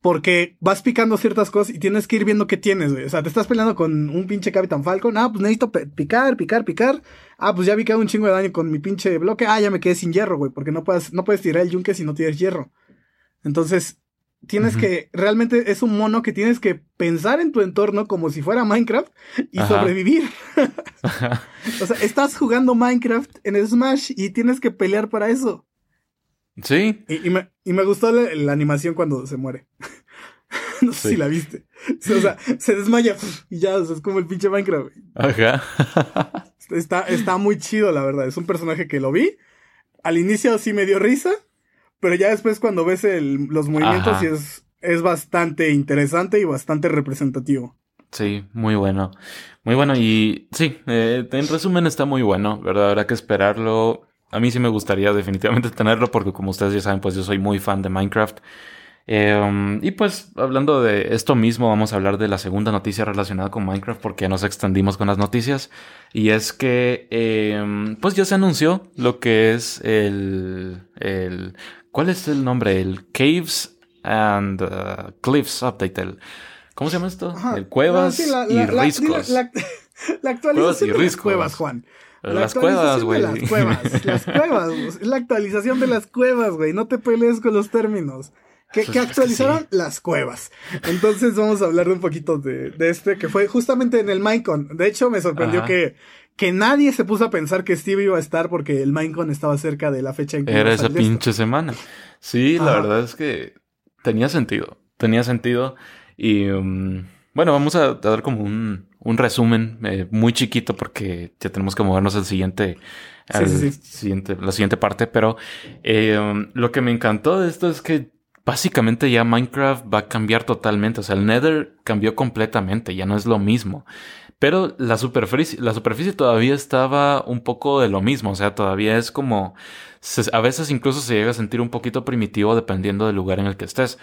Porque vas picando ciertas cosas y tienes que ir viendo qué tienes, güey. O sea, te estás peleando con un pinche Capitán Falcon. Ah, pues necesito picar, picar, picar. Ah, pues ya vi que hago un chingo de daño con mi pinche bloque. Ah, ya me quedé sin hierro, güey. Porque no puedes, no puedes tirar el yunque si no tienes hierro. Entonces, tienes que. Realmente es un mono que tienes que pensar en tu entorno como si fuera Minecraft y sobrevivir. o sea, estás jugando Minecraft en Smash y tienes que pelear para eso. Sí. Y, me, y me, gustó la, animación cuando se muere. no sé si la viste. O sea, se desmaya y ya, o sea, es como el pinche Minecraft. Ajá. está, está muy chido, la verdad. Es un personaje que lo vi. Al inicio sí me dio risa, pero ya después cuando ves los movimientos es, es bastante interesante y bastante representativo. Sí, muy bueno. Muy bueno y sí, eh, en resumen está muy bueno, ¿verdad? Habrá que esperarlo a mí sí me gustaría definitivamente tenerlo porque como ustedes ya saben, pues yo soy muy fan de Minecraft. Em, y pues hablando de esto mismo, vamos a hablar de la segunda noticia relacionada con Minecraft porque nos extendimos con las noticias. Y es que em, pues ya se anunció lo que es el, el... ¿Cuál es el nombre? El Caves and uh, Cliffs Update. El, ¿Cómo se llama esto? El Cuevas y Riscos. La, actualización de las cuevas, Juan las cuevas, güey. Las cuevas, las cuevas. La actualización de las cuevas, güey. No te pelees con los términos. Que, actualizaron las cuevas. Entonces vamos a hablar de un poquito de, este, que fue justamente en el Minecon. De hecho, me sorprendió que, que nadie se puso a pensar que Steve iba a estar porque el Minecon estaba cerca de la fecha en que Era esa pinche semana. Sí, la verdad es que tenía sentido. Tenía sentido. Y um, bueno, vamos a dar como un, un resumen eh, muy chiquito porque ya tenemos que movernos al siguiente, al siguiente, la siguiente parte. Pero eh, lo que me encantó de esto es que básicamente ya Minecraft va a cambiar totalmente. O sea, el Nether cambió completamente, ya no es lo mismo. Pero la superficie, la superficie todavía estaba un poco de lo mismo. O sea, todavía es como. a veces incluso se llega a sentir un poquito primitivo dependiendo del lugar en el que estés.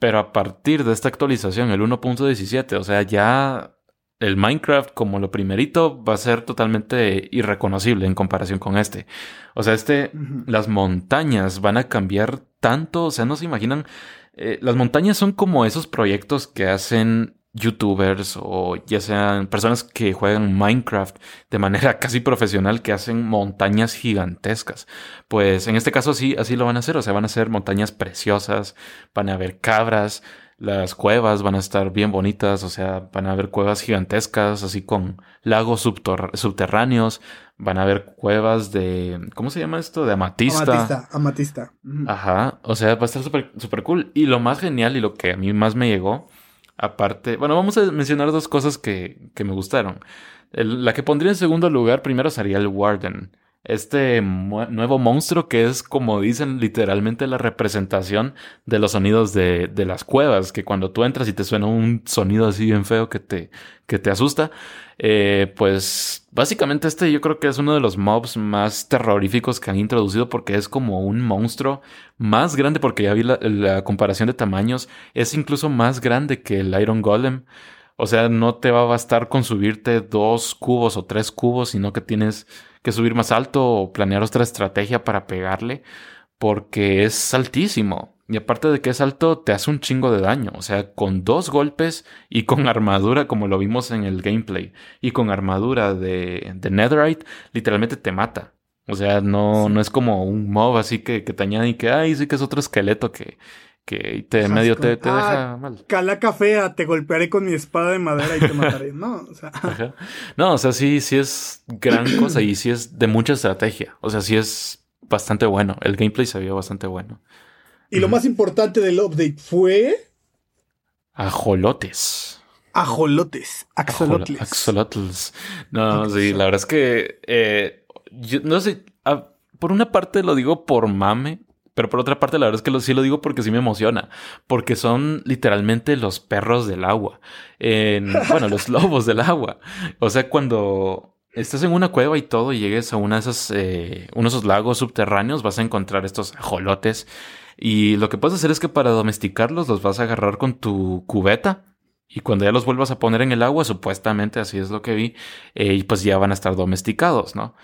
Pero a partir de esta actualización, el 1.17, o sea, ya el Minecraft como lo primerito va a ser totalmente irreconocible en comparación con este. O sea, este, las montañas van a cambiar tanto, o sea, no se imaginan, eh, las montañas son como esos proyectos que hacen youtubers o ya sean personas que juegan Minecraft de manera casi profesional que hacen montañas gigantescas. Pues en este caso sí, así lo van a hacer, o sea, van a ser montañas preciosas, van a haber cabras, las cuevas van a estar bien bonitas, o sea, van a haber cuevas gigantescas, así con lagos subterráneos, van a haber cuevas de, ¿cómo se llama esto? De amatista. Amatista, amatista. Ajá, o sea, va a estar súper super cool. Y lo más genial y lo que a mí más me llegó, aparte, bueno, vamos a mencionar dos cosas que, que me gustaron. la que pondría en segundo lugar primero sería el Warden este nuevo monstruo que es, como dicen literalmente, la representación de los sonidos de, de, las cuevas, que cuando tú entras y te suena un sonido así bien feo que te, que te asusta, eh, pues básicamente este yo creo que es uno de los mobs más terroríficos que han introducido porque es como un monstruo más grande, porque ya vi la, la comparación de tamaños, es incluso más grande que el Iron Golem. O sea, no te va a bastar con subirte dos cubos o tres cubos, sino que tienes que subir más alto o planear otra estrategia para pegarle porque es altísimo. Y aparte de que es alto, te hace un chingo de daño. O sea, con dos golpes y con armadura, como lo vimos en el gameplay, y con armadura de, de Netherite, literalmente te mata. O sea, no, no es como un mob así que, que te añade y que, ay, sí que es otro esqueleto que, que te medio te, te deja ah, mal. Calaca fea, te golpearé con mi espada de madera y te mataré. No, o sea. No, o sea, sí, sí es gran cosa y sí es de mucha estrategia. O sea, sí es bastante bueno. El gameplay se vio bastante bueno. Y lo más importante del update fue. Ajolotes. Ajolotes. Axolotles. Axolotles. No, sí, la verdad es que. Eh, yo no sé. Ah, por una parte lo digo por mame, pero por otra parte, la verdad es que sí lo digo porque sí me emociona. Porque son literalmente los perros del agua. bueno, los lobos del agua. O sea, cuando estás en una cueva y todo y llegues a una de esas, eh, uno de esos lagos subterráneos, vas a encontrar estos ajolotes. Y lo que puedes hacer es que para domesticarlos los vas a agarrar con tu cubeta. Y cuando ya los vuelvas a poner en el agua, supuestamente así es lo que vi, eh, pues ya van a estar domesticados, ¿no?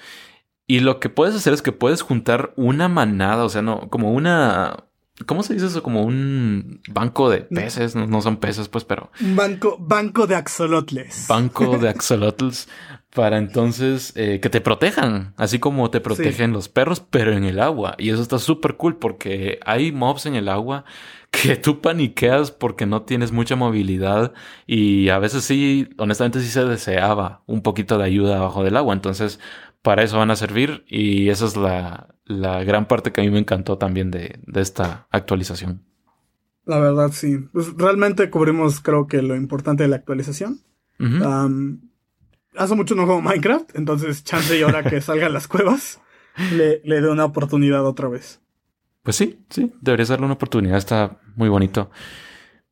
Y lo que puedes hacer es que puedes juntar una manada, o sea, no, como una. ¿Cómo se dice eso? Como un banco de peces, no, son peces, pues, pero. Banco, banco de axolotles. Banco de axolotles para entonces eh, que te protejan, así como te protegen los perros, pero en el agua. Y eso está súper cool porque hay mobs en el agua que tú paniqueas porque no tienes mucha movilidad y a veces sí, honestamente sí se deseaba un poquito de ayuda abajo del agua. Entonces para eso van a servir y esa es la, gran parte que a mí me encantó también de, esta actualización. La verdad, sí. Pues realmente cubrimos, creo que lo importante de la actualización. hace mucho no juego Minecraft, entonces chance y ahora que salgan las cuevas, le, le dé una oportunidad otra vez. Pues sí, sí, debería darle una oportunidad, está muy bonito.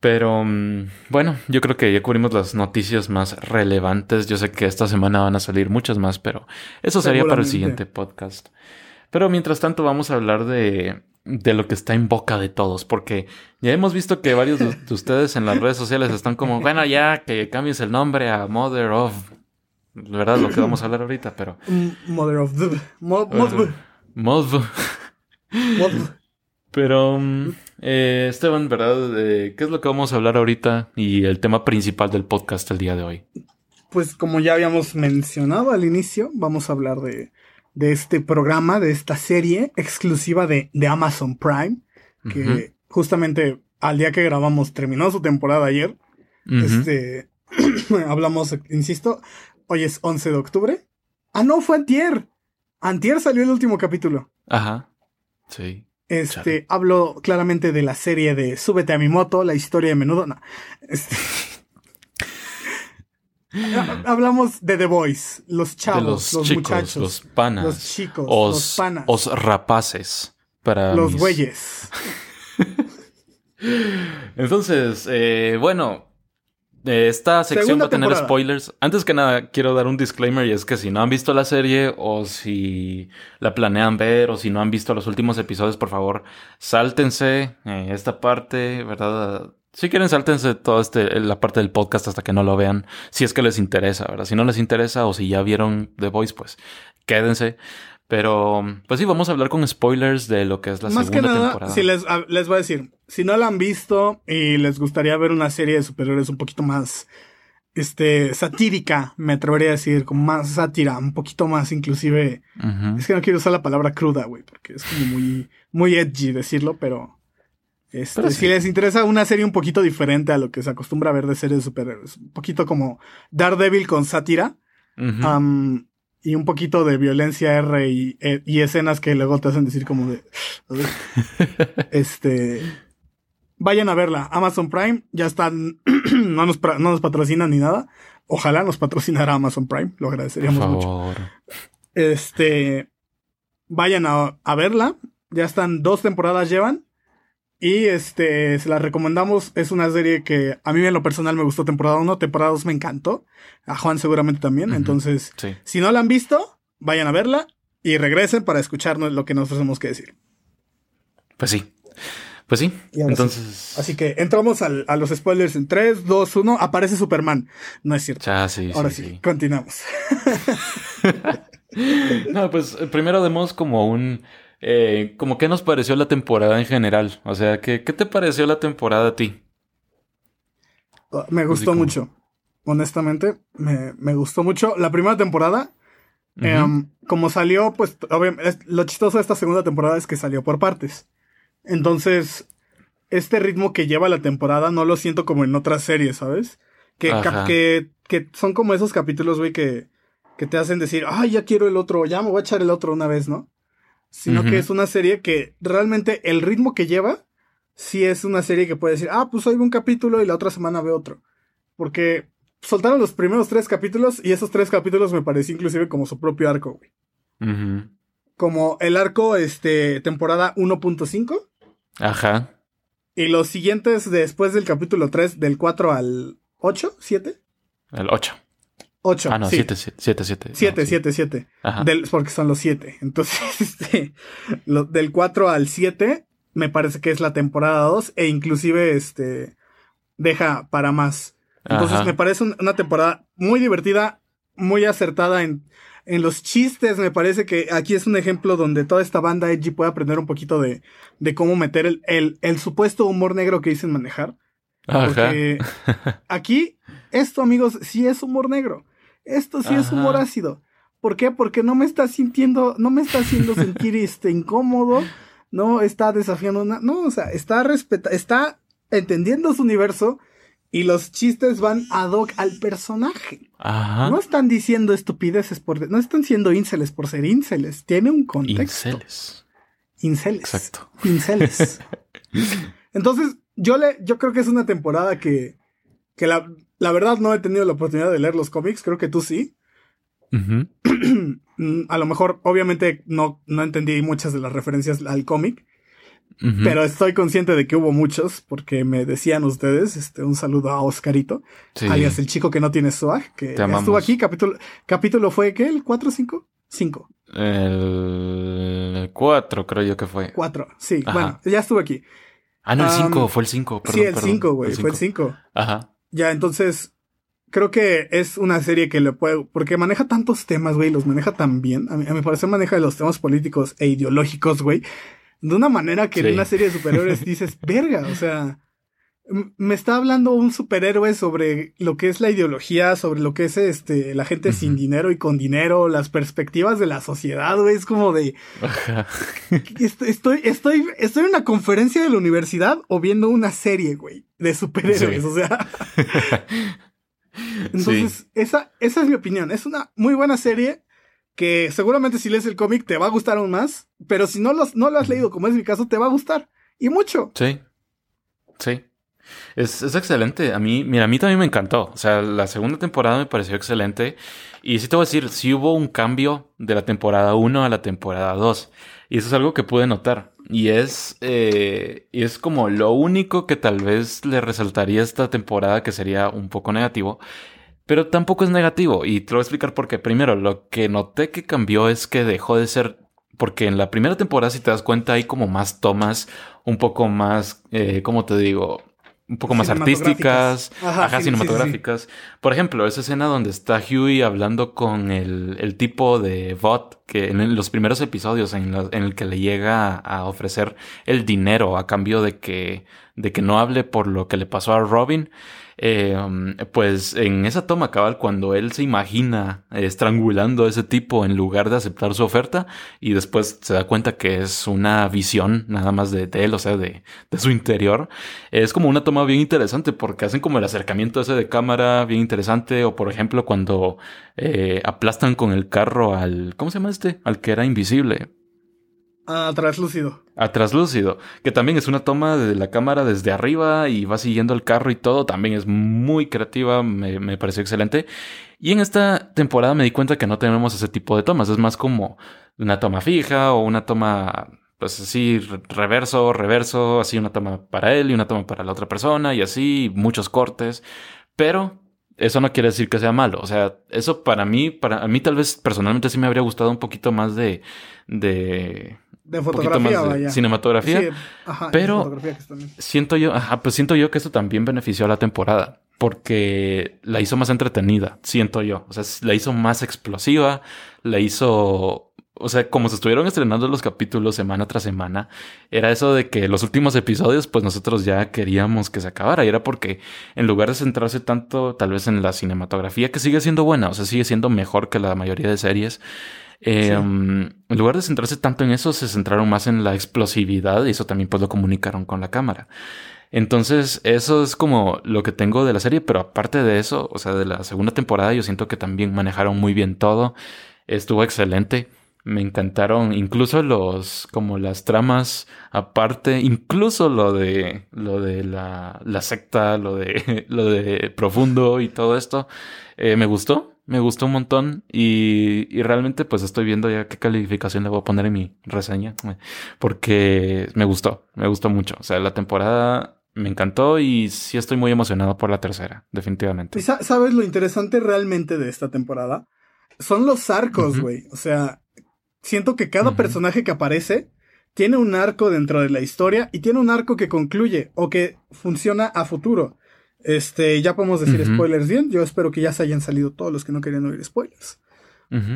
Pero mm, bueno, yo creo que ya cubrimos las noticias más relevantes. Yo sé que esta semana van a salir muchas más, pero eso sería para el siguiente podcast. Pero mientras tanto vamos a hablar de, de lo que está en boca de todos, porque ya hemos visto que varios de, ustedes en las redes sociales están como, bueno, ya que cambies el nombre a Mother of, ¿verdad? Lo que vamos a hablar ahorita, pero... Mother of the... Mod... Pero, mm, eh, Esteban, ¿verdad? Eh, ¿Qué es lo que vamos a hablar ahorita y el tema principal del podcast el día de hoy? Pues como ya habíamos mencionado al inicio, vamos a hablar de, de este programa, de esta serie exclusiva de, de Amazon Prime, que justamente al día que grabamos terminó su temporada ayer. Este, hablamos, insisto, hoy es 11 de octubre. Ah, no, fue antier. Antier salió el último capítulo. Ajá. Sí. Este, hablo claramente de la serie de Súbete a mi moto, la historia de menudo. Este, hablamos de The Boys, los chavos, los, muchachos, los panas, los chicos, los panas, los rapaces, para los güeyes. Entonces, eh, bueno, esta sección va a tener spoilers. Antes que nada, quiero dar un disclaimer y es que si no han visto la serie o si la planean ver o si no han visto los últimos episodios, por favor, sáltense eh, esta parte, ¿verdad? Si quieren, sáltense toda este, la parte del podcast hasta que no lo vean, si es que les interesa, ¿verdad? Si no les interesa o si ya vieron The Voice, pues quédense. Pero, pues sí, vamos a hablar con spoilers de lo que es la Más segunda que nada, temporada. Si les, a- les voy a decir, si no la han visto y les gustaría ver una serie de superhéroes un poquito más este, satírica, me atrevería a decir, con más sátira, un poquito más inclusive. Es que no quiero usar la palabra cruda, güey, porque es como muy, muy edgy decirlo, pero. Este, Pero Si les interesa una serie un poquito diferente a lo que se acostumbra a ver de series de superhéroes, un poquito como Daredevil con sátira, am, y un poquito de violencia R y, eh, y escenas que luego te hacen decir como de. Este. Vayan a verla. Amazon Prime ya están. no, nos, no nos patrocinan ni nada. Ojalá nos patrocinara Amazon Prime. Lo Por agradeceríamos mucho. Este. Vayan a, a verla. Ya están dos temporadas llevan. Y este, se la recomendamos. Es una serie que a mí en lo personal me gustó temporada 1. Temporada 2 me encantó. A Juan seguramente también. Entonces, Sí. si no la han visto, vayan a verla y regresen para escucharnos lo que nosotros tenemos que decir. Pues sí. Pues sí. Entonces. Así que entramos al- a los spoilers en 3, 2, 1. Aparece Superman. No es cierto. Ya, sí, Ahora sí, sí, sí. continuamos. No, pues eh, primero demos como un... Eh, como qué nos pareció la temporada en general. O sea, ¿qué, qué te pareció la temporada a ti? Me gustó como- mucho. Honestamente, me, me gustó mucho. La primera temporada, em, como salió, pues obviamente, lo chistoso de esta segunda temporada es que salió por partes. Entonces, este ritmo que lleva la temporada no lo siento como en otras series, ¿sabes? Que, que, que son como esos capítulos, güey, que, que te hacen decir, ay, ya quiero el otro, ya me voy a echar el otro una vez, ¿no? Sino que es una serie que realmente el ritmo que lleva, sí es una serie que puede decir, ah, pues hoy veo un capítulo y la otra semana veo otro. Porque soltaron los primeros tres capítulos y esos tres capítulos me pareció inclusive como su propio arco, güey. Como el arco, este, temporada 1.5 Ajá. y los siguientes después del capítulo 3, del 4 al 8, 7, El 8. 8. Ah, no, sí. 7, 7, 7. 7, 7, 7. Ajá. Del, porque son los 7. Entonces, este, lo- del 4 al 7 me parece que es la temporada 2 e inclusive este deja para más. Entonces Ajá. me parece un- una temporada muy divertida, muy acertada en, en los chistes. Me parece que aquí es un ejemplo donde toda esta banda edgy puede aprender un poquito de, de cómo meter el, el, el supuesto humor negro que dicen manejar. Ajá. Porque aquí, esto, amigos, sí es humor negro. Esto sí es humor ácido. ¿Por qué? Porque no me está sintiendo, no me está haciendo sentir este incómodo, no está desafiando nada, no, o sea, está respeta, está entendiendo su universo y los chistes van ad hoc al personaje. Ajá. No están diciendo estupideces por, no están siendo ínceles por ser ínceles, tiene un contexto. Inceles. Inceles. Exacto. Pinceles. Entonces, yo le, yo creo que es una temporada que, que la, la verdad no he tenido la oportunidad de leer los cómics, creo que tú sí. Mm, A lo mejor, obviamente, no, no entendí muchas de las referencias al cómic, pero estoy consciente de que hubo muchos, porque me decían ustedes, este, un saludo a Oscarito, Sí. alias el chico que no tiene swag, que estuvo aquí, capítulo, capítulo fue, ¿qué? ¿El 4 o 5? 5, El 4 creo yo que fue. 4, sí, Ajá. bueno, ya estuvo aquí. Ah, no, el Um, 5, fue el 5. sí, el 5, güey, fue el 5. Ajá. Ya, entonces, creo que es una serie que le puede, porque maneja tantos temas, güey, los maneja tan bien. A mi, a mi parecer maneja los temas políticos e ideológicos, güey, de una manera que Sí. en una serie de superhéroes dices, verga, o sea, me está hablando un superhéroe sobre lo que es la ideología, sobre lo que es este la gente sin dinero y con dinero, las perspectivas de la sociedad, güey, es como de Ajá. estoy estoy estoy en una conferencia de la universidad o viendo una serie, güey, de superhéroes, Sí. o sea, entonces, esa, esa es mi opinión. Es una muy buena serie que seguramente si lees el cómic te va a gustar aún más, pero si no, los, no lo has leído, como es mi caso, te va a gustar. Y mucho. Sí. Sí. Es, es excelente. A mí, mira, a mí también me encantó. O sea, la segunda temporada me pareció excelente. Y sí te voy a decir, sí hubo un cambio de la temporada 1 a la temporada 2. Y eso es algo que pude notar. Y es, eh, y es como lo único que tal vez le resaltaría esta temporada que sería un poco negativo. Pero tampoco es negativo. Y te lo voy a explicar por qué. Primero, lo que noté que cambió es que dejó de ser. Porque en la primera temporada, si te das cuenta, hay como más tomas, un poco más, eh, ¿cómo te digo? Un poco más artísticas, ajá, cinematográficas. Por ejemplo, esa escena donde está Huey hablando con el, el tipo de bot que en los primeros episodios en, en, el que le llega a ofrecer el dinero a cambio de que, de que no hable por lo que le pasó a Robin. Eh, pues en esa toma cabal, cuando él se imagina estrangulando a ese tipo en lugar de aceptar su oferta y después se da cuenta que es una visión nada más de, él, o sea, de, de, su interior, es como una toma bien interesante porque hacen como el acercamiento ese de cámara bien interesante o por ejemplo cuando eh, aplastan con el carro al, ¿cómo se llama este? Al que era invisible. A traslúcido. A traslúcido, que también es una toma de la cámara desde arriba y va siguiendo el carro y todo, también es muy creativa, me, me pareció excelente. Y en esta temporada me di cuenta que no tenemos ese tipo de tomas, es más como una toma fija o una toma, pues así, reverso, reverso, así una toma para él y una toma para la otra persona y así, muchos cortes, pero eso no quiere decir que sea malo. O sea, eso para mí, para mí tal vez personalmente sí me habría gustado un poquito más de de fotografía, de cinematografía. pero siento yo, ajá, pues siento yo que esto también benefició a la temporada porque la hizo más entretenida, siento yo. O sea, la hizo más explosiva, la hizo o sea, como se estuvieron estrenando los capítulos semana tras semana, era eso de que los últimos episodios, pues nosotros ya queríamos que se acabara. Y era porque en lugar de centrarse tanto tal vez en la cinematografía, que sigue siendo buena, o sea, sigue siendo mejor que la mayoría de series, Em, en lugar de centrarse tanto en eso, se centraron más en la explosividad y eso también pues lo comunicaron con la cámara. Entonces, eso es como lo que tengo de la serie, pero aparte de eso, o sea, de la segunda temporada, yo siento que también manejaron muy bien todo. Estuvo excelente. Me encantaron incluso los, como las tramas aparte, incluso lo de, lo de la, secta, lo de, lo de profundo y todo esto. Eh, me gustó me gustó un montón y, y, realmente pues estoy viendo ya qué calificación le voy a poner en mi reseña porque me gustó, me gustó mucho. O sea, la temporada me encantó y sí estoy muy emocionado por la tercera, definitivamente. sabes lo interesante realmente de esta temporada? Son los arcos, güey. O sea, siento que cada personaje que aparece tiene un arco dentro de la historia y tiene un arco que concluye o que funciona a futuro. Este, ya podemos decir spoilers bien. Yo espero que ya se hayan salido todos los que no querían oír spoilers.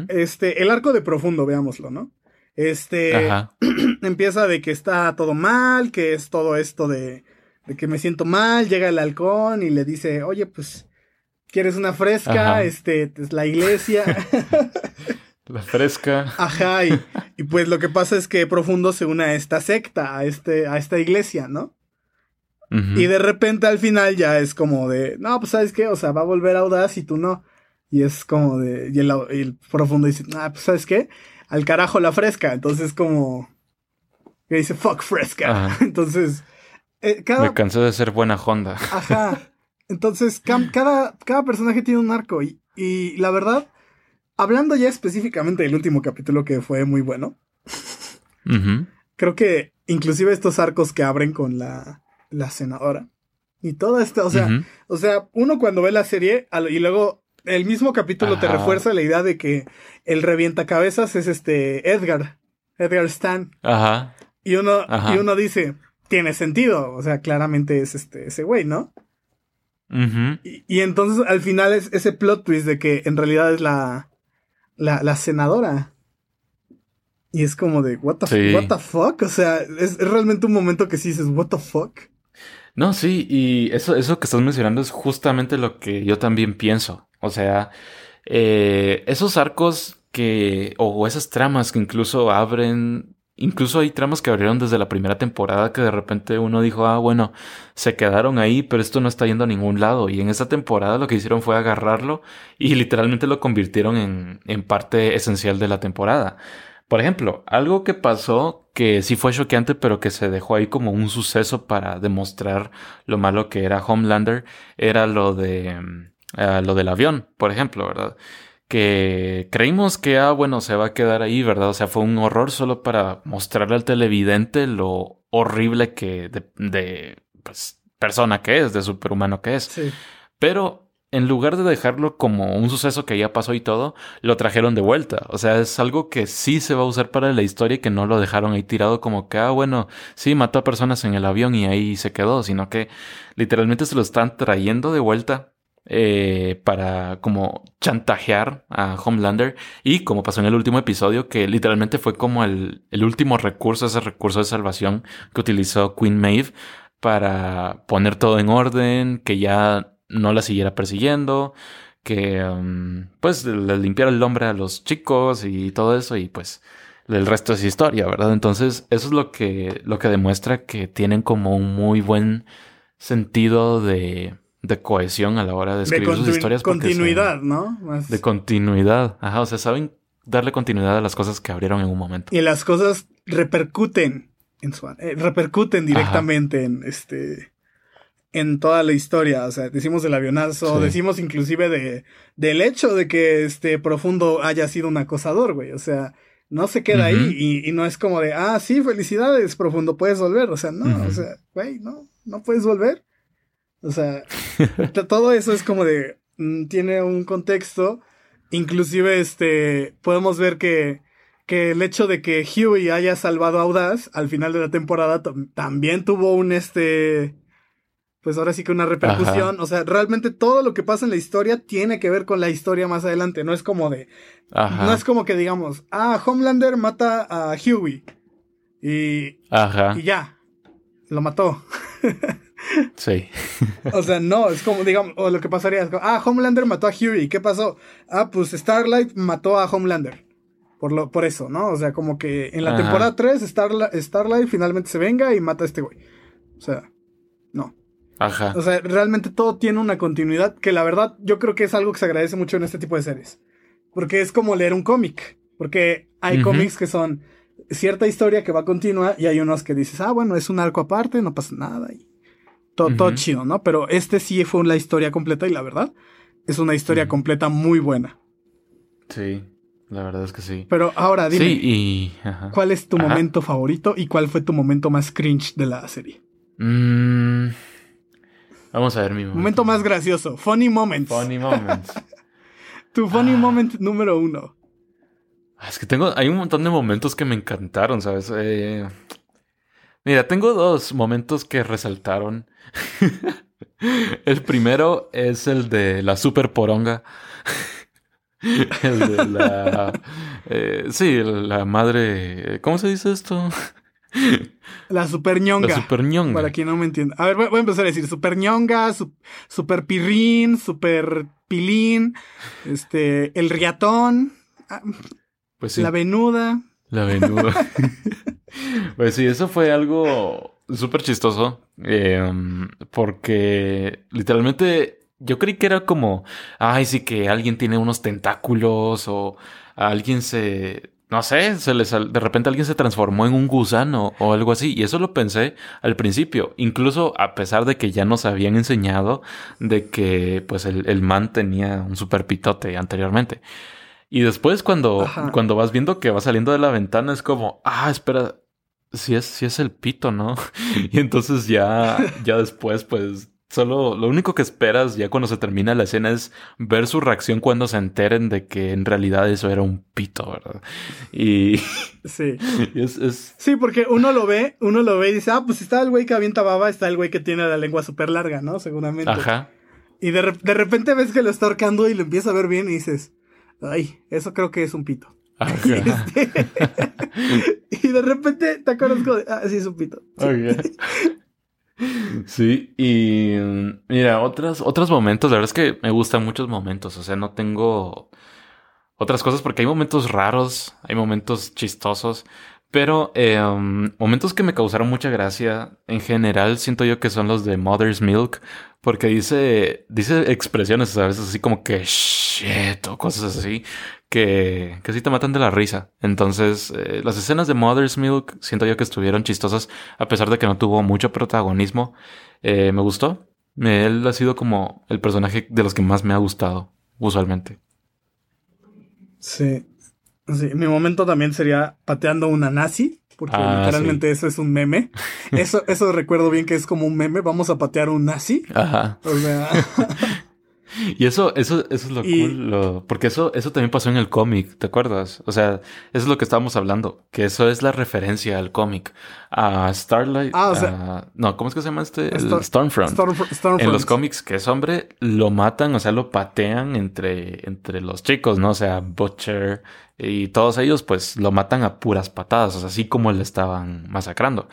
Este, el arco de profundo, veámoslo, ¿no? Este, empieza de que está todo mal, que es todo esto de, de, que me siento mal, llega el halcón y le dice, oye, pues, ¿quieres una fresca? Este, es la iglesia. la fresca. Ajá, y, y, pues lo que pasa es que Profundo se une a esta secta, a, este, a esta iglesia, ¿no? Y de repente al final ya es como de, no, pues sabes qué, o sea, va a volver audaz y tú no. Y es como de, y el, profundo dice, ah, pues sabes qué, al carajo la fresca. Entonces como, que dice, fuck fresca. Entonces, eh, cada... Me cansé de ser buena Honda. Ajá. Entonces, cada, cada personaje tiene un arco y, y la verdad, hablando ya específicamente del último capítulo que fue muy bueno, creo que inclusive estos arcos que abren con la la senadora. Y toda esta, o sea, o sea, uno cuando ve la serie y luego el mismo capítulo te refuerza la idea de que el revientacabezas es este Edgar, Edgar Stan. Ajá. Y uno, y uno dice, tiene sentido, o sea, claramente es este, ese güey, ¿no? y, entonces al final es ese plot twist de que en realidad es la, la, senadora. Y es como de, what the, what the fuck? O sea, es, es, realmente un momento que sí dices, what the fuck. No, sí, y eso, eso que estás mencionando es justamente lo que yo también pienso. O sea, eh, esos arcos que, o esas tramas que incluso abren, incluso hay tramas que abrieron desde la primera temporada que de repente uno dijo, ah, bueno, se quedaron ahí, pero esto no está yendo a ningún lado. Y en esa temporada lo que hicieron fue agarrarlo y literalmente lo convirtieron en, en parte esencial de la temporada. Por ejemplo, algo que pasó que sí fue choqueante, pero que se dejó ahí como un suceso para demostrar lo malo que era Homelander, era lo de mm, ah, lo del avión, por ejemplo, ¿verdad? Que creímos que, ah, bueno, se va a quedar ahí, ¿verdad? O sea, fue un horror solo para mostrarle al televidente lo horrible que de, de pues, persona que es, de superhumano que es. Sí. Pero en lugar de dejarlo como un suceso que ya pasó y todo, lo trajeron de vuelta. O sea, es algo que sí se va a usar para la historia y que no lo dejaron ahí tirado como que, ah, bueno, sí, mató a personas en el avión y ahí se quedó, sino que literalmente se lo están trayendo de vuelta eh, para como chantajear a Homelander y como pasó en el último episodio que literalmente fue como el, el último recurso, ese recurso de salvación que utilizó Queen Maeve para poner todo en orden, que ya no la siguiera persiguiendo, que um, pues le limpiara el nombre a los chicos y todo eso y pues el resto es historia, ¿verdad? Entonces eso es lo que, lo que demuestra que tienen como un muy buen sentido de, de cohesión a la hora de escribir sus historias. Continuidad, ¿no? De continuidad, ajá, o sea, saben darle continuidad a las cosas que abrieron en un momento. Y las cosas repercuten en su, eh, repercuten directamente en este en toda la historia. O sea, decimos del avionazo, decimos inclusive de, del hecho de que este profundo haya sido un acosador, güey. O sea, no se queda ahí y, no es como de, ah, sí, felicidades, profundo, puedes volver. O sea, no, o sea, güey, no, no puedes volver. O sea, todo eso es como de, mm, tiene un contexto. Inclusive, este, podemos ver que, que el hecho de que Huey haya salvado a Audaz al final de la temporada también tuvo un, este, pues ahora sí que una repercusión. O sea, realmente todo lo que pasa en la historia tiene que ver con la historia más adelante. No es como de. No es como que digamos, ah, Homelander mata a Huey. Y. Ajá. Y ya. Lo mató. sí. o sea, no, es como, digamos, o lo que pasaría es como, ah, Homelander mató a Huey. ¿Qué pasó? Ah, pues Starlight mató a Homelander. Por, lo, por eso, ¿no? O sea, como que en la temporada 3, Starlight finalmente se venga y mata a este güey. O sea. Ajá. O sea, realmente todo tiene una continuidad que la verdad yo creo que es algo que se agradece mucho en este tipo de series. Porque es como leer un cómic. Porque hay cómics que son cierta historia que va continua y hay unos que dices, ah, bueno, es un arco aparte, no pasa nada. Y todo, chido, ¿no? Pero este sí fue la historia completa y la verdad es una historia completa muy buena. Sí, la verdad es que sí. Pero ahora dime, sí, y... ¿cuál es tu momento favorito y cuál fue tu momento más cringe de la serie? Mmm... Vamos a ver mi momento. Momento más gracioso. Funny moments. Funny moments. tu funny ah. moment número uno. Ah, es que tengo. Hay un montón de momentos que me encantaron, ¿sabes? Eh, mira, tengo dos momentos que resaltaron. el primero es el de la super poronga. el de la. Eh, sí, la madre. ¿Cómo se dice esto? La super ñonga. La super ñonga. Para quien no me entienda. A ver, voy a empezar a decir super ñonga, super pirrín, super pilín, este, el riatón. Ah, pues sí. La venuda. La venuda. pues sí, eso fue algo súper chistoso. Em, porque literalmente yo creí que era como, ay, sí que alguien tiene unos tentáculos o alguien se no sé, se les, de repente alguien se transformó en un gusano o algo así. Y eso lo pensé al principio. Incluso a pesar de que ya nos habían enseñado de que pues el, man tenía un super pitote anteriormente. Y después cuando, cuando vas viendo que va saliendo de la ventana es como, ah, espera, si es, si es el pito, ¿no? y entonces ya, ya después pues Solo lo único que esperas ya cuando se termina la escena es ver su reacción cuando se enteren de que en realidad eso era un pito, ¿verdad? Y sí. es, Sí, porque uno lo ve, uno lo ve y dice, ah, pues está el güey que avienta baba, está el güey que tiene la lengua súper larga, ¿no? Seguramente. Ajá. Y de, repente ves que lo está ahorcando y lo empieza a ver bien y dices, ay, eso creo que es un pito. Y, este, y de repente te acuerdas de, ah, sí es un pito. Sí, y mira, otros, otros momentos, la verdad es que me gustan muchos momentos, o sea, no tengo otras cosas porque hay momentos raros, hay momentos chistosos, pero em, momentos que me causaron mucha gracia, en general siento yo que son los de Mother's Milk, porque dice, dice expresiones a veces así como que shit o cosas así, que, que sí te matan de la risa. Entonces, eh, las escenas de Mother's Milk siento yo que estuvieron chistosas, a pesar de que no tuvo mucho protagonismo. Eh, me gustó. Él ha sido como el personaje de los que más me ha gustado, usualmente. Sí. Sí. Mi momento también sería pateando una nazi. Porque ah, literalmente eso es un meme. Eso, eso recuerdo bien que es como un meme. Vamos a patear un nazi. Ajá. O sea. Y eso, eso, eso es lo Y- cool, lo- porque eso, eso también pasó en el cómic, ¿te acuerdas? O sea, eso es lo que estábamos hablando, que eso es la referencia al cómic. A Starlight, Ah, o sea- a- no, ¿cómo es que se llama este? El Stor- Stormfront. Stormfront- Stormfront. En los cómics que es hombre, lo matan, o sea, lo patean entre, entre los chicos, ¿no? O sea, Butcher y todos ellos, pues lo matan a puras patadas, o sea, así como le estaban masacrando.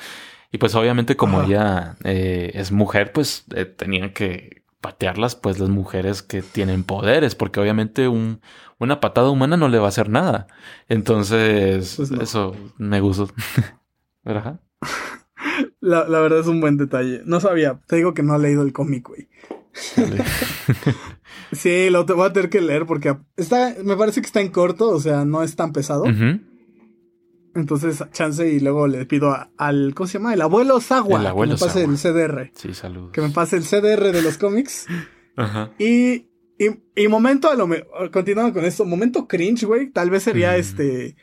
Y pues obviamente como Ajá. ella eh, es mujer, pues eh, tenían que patearlas, pues las mujeres que tienen poderes, porque obviamente un, una patada humana no le va a hacer nada. Entonces, Pues no. eso me gustó. La, la verdad es un buen detalle. No sabía. Te digo que no he leído el cómic, güey. Sí, lo te voy a tener que leer porque está, me parece que está en corto, o sea, no es tan pesado. Ujú. Entonces, chance y luego le pido a- al, ¿cómo se llama? El abuelo Sagua. El abuelo que me pase el CDR. Sí, saludos. Que me pase el CDR de los cómics. Ajá. Y, y, y momento a lo mejor, continuando con esto, momento cringe, güey. Tal vez sería Mm. este,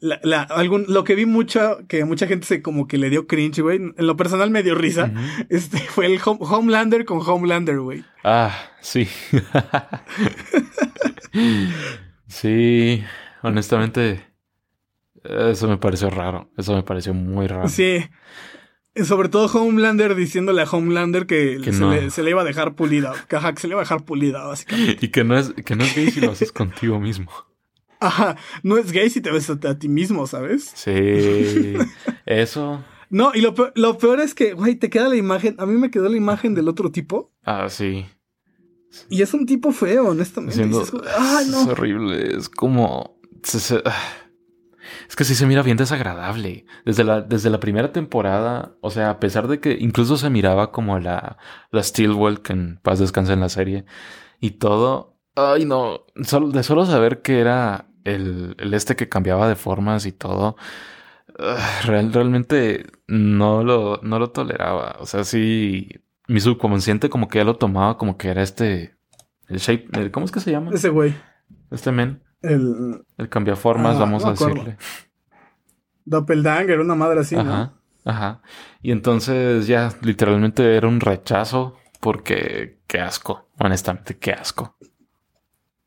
la, la- algún, lo que vi mucho, que mucha gente se como que le dio cringe, güey. En lo personal me dio risa. Este fue el Hom- Homelander con Homelander, güey. Ah, sí. sí, honestamente, eso me pareció raro. Eso me pareció muy raro. Sí. Sobre todo Homelander diciéndole a Homelander que, Que se, no. le, se le iba a dejar pulida. Que, ajá, que se le iba a dejar pulida, básicamente. Y que no es, que no es gay si lo haces contigo mismo. Ajá. No es gay si te ves a, a ti mismo, ¿sabes? Sí, eso. No, y lo peor, lo peor es que, güey, te queda la imagen. A mí me quedó la imagen del otro tipo. Ah, sí. Y es un tipo feo, honestamente. Siendo- Dices, Es horrible. Es como. se- se- ah. Es que sí se mira bien desagradable. Desde la, desde la primera temporada, o sea, a pesar de que incluso se miraba como la, la Steelwell, que en paz descansa en la serie, y todo. Ay, no. Solo, de solo saber que era el, el este que cambiaba de formas y todo. ah, real- realmente no lo, no lo toleraba. O sea, sí. Mi subconsciente como que ya lo tomaba como que era este. El shape. el- ¿Cómo es que se llama? Ese güey. Este men. El El cambiaformas, Ah, vamos no a acuerdo. decirle. Doppelganger, una madre así, ¿no? ajá, ajá. Y entonces ya literalmente era un rechazo porque qué asco, honestamente, qué asco.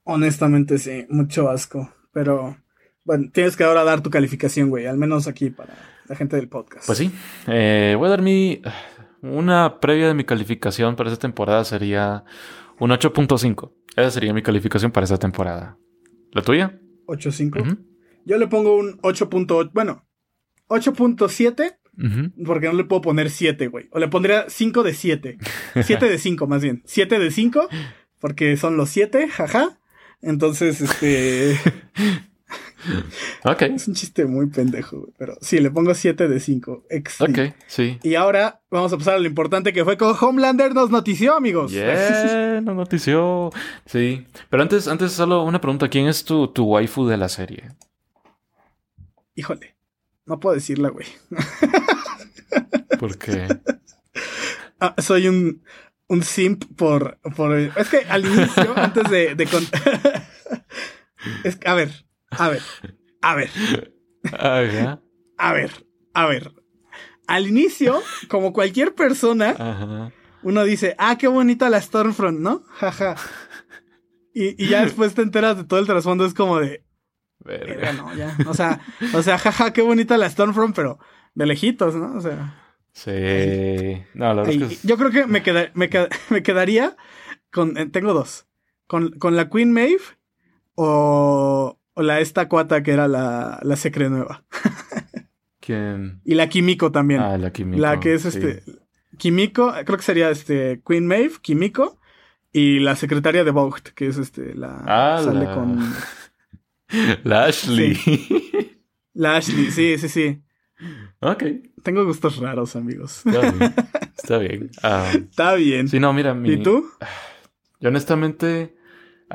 Honestamente, sí. Mucho asco. Pero, bueno, tienes que ahora dar tu calificación, güey. Al menos aquí para la gente del podcast. Pues sí, eh, voy a dar mi... Una previa de mi calificación para esta temporada sería un 8.5. Esa sería mi calificación para esta temporada. ¿La tuya? 8.5. Ujú, Yo le pongo un 8.8. Bueno, 8.7. ujú. Porque no le puedo poner 7, güey. O le pondría 5 de 7. 7 de 5, más bien. 7 de 5. Porque son los 7, jaja. Entonces, este. Ok, es un chiste muy pendejo. Pero sí, le pongo 7 de 5. XD. ok, sí. Y ahora vamos a pasar a lo importante que fue con Homelander nos notició, amigos. Yeah, nos notició. Sí. Pero antes, antes solo una pregunta. ¿Quién es tu, tu waifu de la serie? Híjole. No puedo decirla, güey. Porque... Ah, soy un, un simp por, por. Es que al inicio, antes de. de con- es que, a ver, a ver, a ver, Ajá. a ver, a ver. Al inicio, como cualquier persona, Ajá. uno dice, ah, qué bonita la Stormfront, ¿no? Jaja. Y, y ya después te enteras de todo el trasfondo, es como de, Verga. no, ya. O sea, o sea, jaja, qué bonita la Stormfront, pero de lejitos, ¿no? O sea. Sí. No, la verdad Ay, es que... Yo creo que me, queda- me, queda- me quedaría con. eh, tengo dos. Con, con la Queen Maeve o, o la esta cuata que era la, la secre nueva. ¿Quién? Y la Kimiko también. Ah, la Kimiko. la que es sí. este. Kimiko, creo que sería este Queen Maeve, Kimiko. Y la secretaria de Vogt, que es este la. Ah, sale la- con. La Ashley. La Ashley, sí, sí, sí. ok. Tengo gustos raros, amigos. Está bien. Está bien. Ah, Está bien. sí, no, mira. Mi... ¿Y tú? Yo honestamente,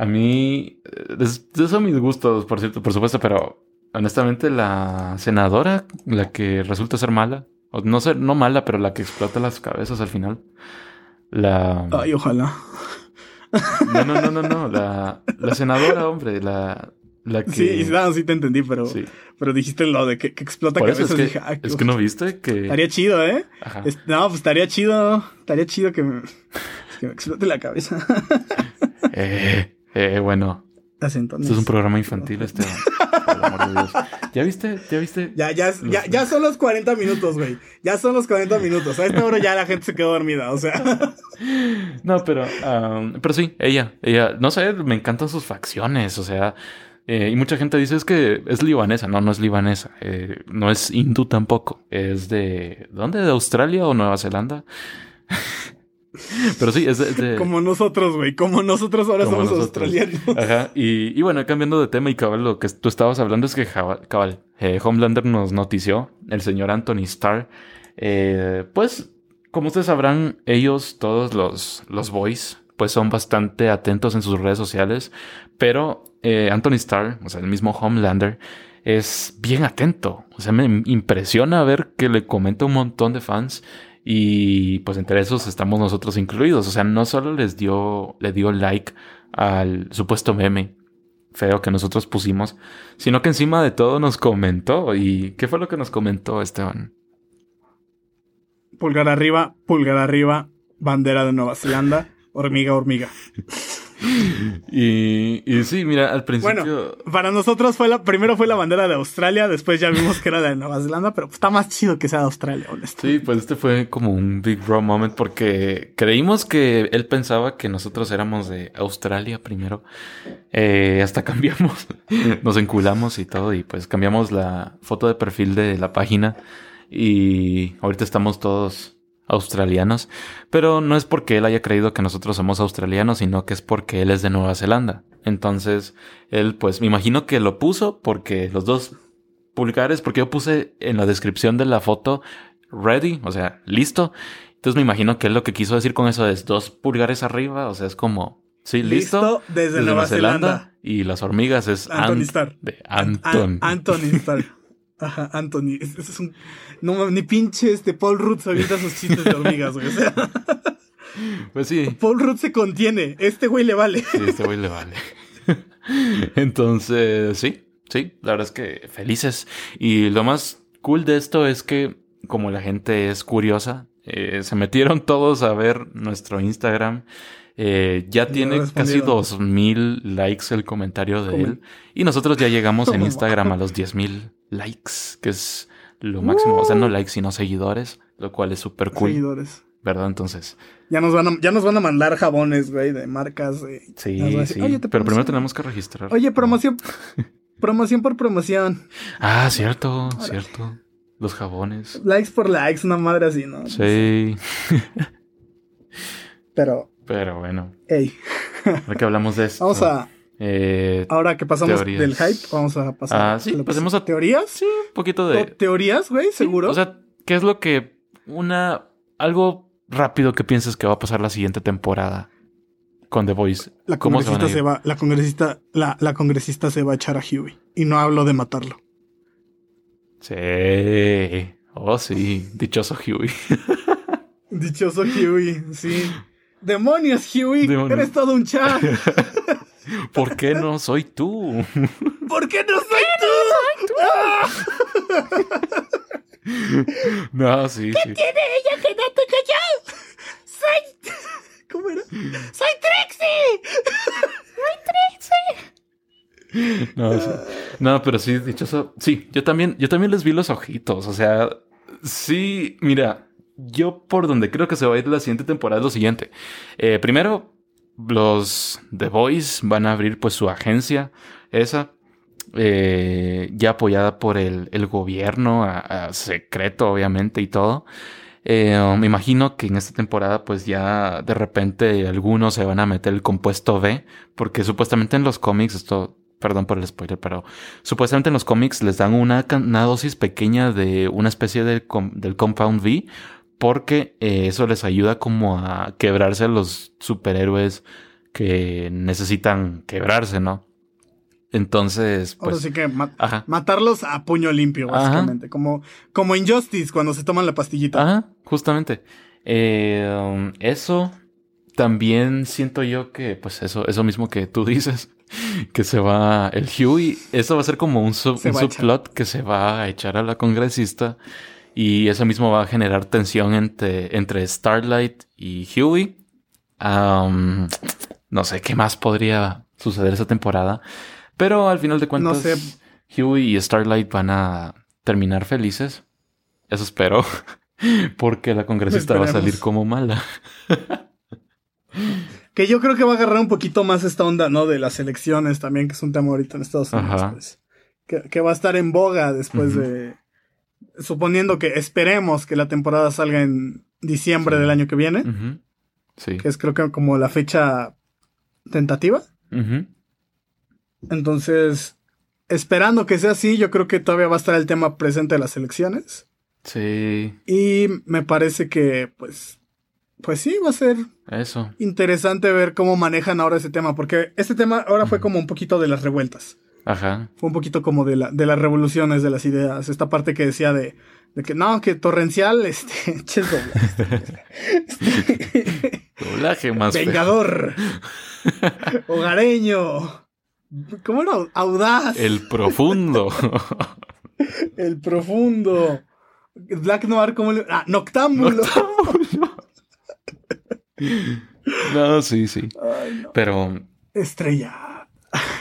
a mí, eh, es- de eso mis gustos, por cierto, por supuesto, pero honestamente la senadora, la que resulta ser mala, o no ser, no mala, pero la que explota las cabezas al final, la... Ay, ojalá. No, no, no, no, no, la, la senadora, hombre, la, la que... Sí, no, sí te entendí, pero, Sí. pero dijiste lo de que, que explota cabezas. es que, "Ay, qué es que no viste que... Estaría chido, ¿eh? Ajá. Es- no, pues estaría chido. Estaría chido que me, que me explote la cabeza. eh, eh, bueno. Esto es un programa infantil, este. ¿Ya viste? ¿Ya viste? Ya, ya, ya, ya son los 40 minutos, güey. Ya son los 40 minutos. A esta hora ya la gente se quedó dormida, o sea. No, pero, pero sí, ella, ella, no sé, me encantan sus facciones, o sea, eh, y mucha gente dice es que es libanesa. No, no es libanesa. Eh, no es hindú tampoco. Es de. ¿Dónde? ¿De Australia o Nueva Zelanda? Pero sí, es de, Como nosotros, güey. Como nosotros ahora somos australianos. Ajá. Y, y, bueno, cambiando de tema y cabal, lo que tú estabas hablando es que cabal, eh, Homelander nos notició, el señor Anthony Starr. pues, como ustedes sabrán, ellos, todos los, los boys, pues son bastante atentos en sus redes sociales. Pero eh, Anthony Starr, o sea, el mismo Homelander, es bien atento. O sea, me impresiona ver que le comenta un montón de fans y pues entre esos estamos nosotros incluidos. O sea, no solo les dio, le dio like al supuesto meme feo que nosotros pusimos, sino que encima de todo nos comentó. ¿Y qué fue lo que nos comentó Esteban? Pulgar arriba, pulgar arriba, bandera de Nueva Zelanda, hormiga, hormiga. Y, y, sí, mira, al principio. Bueno, para nosotros fue la, primero fue la bandera de Australia, después ya vimos que era de Nueva Zelanda, pero está más chido que sea de Australia, honestamente. Sí, pues este fue como un big bro moment porque creímos que él pensaba que nosotros éramos de Australia primero. Eh, hasta cambiamos, nos enculamos y todo, y pues cambiamos la foto de perfil de la página. Y ahorita estamos todos australianos, pero no es porque él haya creído que nosotros somos australianos, sino que es porque él es de Nueva Zelanda. Entonces, él pues me imagino que lo puso porque los dos pulgares, porque yo puse en la descripción de la foto ready, o sea, listo. Entonces me imagino que él lo que quiso decir con eso es dos pulgares arriba, o sea, es como, sí, listo. desde, Nueva, Zelanda. Y las hormigas es Anthony Starr. De Anton. Anthony. Ajá, Anthony. Es un. No ni pinche este Paul Rudd se avienta sus chistes de hormigas, güey. O sea. Pues sí. Paul Rudd se contiene. Este güey le vale. Sí, este güey le vale. Entonces, sí, sí, la verdad es que felices. Y lo más cool de esto es que, como la gente es curiosa, eh, se metieron todos a ver nuestro Instagram. Eh, ya tiene casi dos mil likes el comentario de él. Y nosotros ya llegamos en Instagram a los diez mil likes, que es lo máximo. O sea, no likes, sino seguidores, lo cual es súper cool. Seguidores. ¿Verdad? Entonces. Ya nos van a, ya nos van a mandar jabones, güey, de marcas. Sí, sí. pero primero tenemos que registrar. Oye, promoción. promoción por promoción. Ah, cierto, cierto. Los jabones. Likes por likes, una madre así, ¿no? Sí. pero. Pero bueno. Ey. Ahora que hablamos de esto. Vamos a. Eh, Ahora que pasamos del hype, vamos a pasar. Ah, sí, pasemos a teorías. Sí, un poquito de. ¿Teorías, güey? ¿Seguro? o sea, ¿qué es lo que. Una. Algo rápido que piensas que va a pasar la siguiente temporada con The Voice? La congresista se, va. La congresista. La, la congresista se va a echar a Huey. Y no hablo de matarlo. Sí. Oh, sí. Dichoso Huey. Dichoso Huey, sí. Demonios, Huey. Eres todo un chat. ¿Por qué no soy tú? ¿Por qué no soy tú? No, sí, ¿Qué tiene ella que no tengo yo? Soy... ¿Cómo era? ¡Soy Trixie! ¡Soy Trixie! No, sí. no, pero sí, dichoso. Sí, yo también, yo también les vi los ojitos. O sea, sí, mira, yo por donde creo que se va a ir la siguiente temporada es lo siguiente. Eh, primero, los The Boys van a abrir pues su agencia, esa, eh, ya apoyada por el, el gobierno, a, secreto obviamente y todo. Eh, me imagino que en esta temporada pues ya de repente algunos se van a meter el compuesto B, porque supuestamente en los cómics, esto, perdón por el spoiler, pero supuestamente en los cómics les dan una, una dosis pequeña de una especie de, del compound V porque eh, eso les ayuda como a quebrarse a los superhéroes que necesitan quebrarse, ¿no? Entonces, pues. Ahora sí que matarlos a puño limpio, básicamente. Como, como Injustice cuando se toman la pastillita. Ajá, justamente. Eh, eso también siento yo que, pues, eso, eso mismo que tú dices, que se va el Huey. Eso va a ser como un, subplot que se va a echar a la congresista y eso mismo va a generar tensión entre, entre Starlight y Huey. no sé qué más podría suceder esa temporada. Pero al final de cuentas, No sé. Huey y Starlight van a terminar felices. Eso espero. Porque la congresista va a salir como mala. Que yo creo que va a agarrar un poquito más esta onda, ¿no? De las elecciones también, que es un tema ahorita en Estados Unidos. Pues. Que, que va a estar en boga después de. Suponiendo que esperemos que la temporada salga en diciembre Sí. del año que viene. Sí. que es creo que como la fecha tentativa. Entonces, esperando que sea así, yo creo que todavía va a estar el tema presente de las elecciones. Sí. Y me parece que, pues, pues sí, va a ser Eso. interesante ver cómo manejan ahora ese tema, porque este tema ahora fue como un poquito de las revueltas. Ajá. Fue un poquito como de, la, de las revoluciones de las ideas. Esta parte que decía de, de que no, que torrencial, este, ches doblajes. Este, Doblaje más vengador, hogareño, ¿cómo era? Audaz, el, El profundo. profundo, Black Noir, ¿cómo le...? Ah, noctámbulo. no, sí, sí. Ay, no. Pero, Estrella.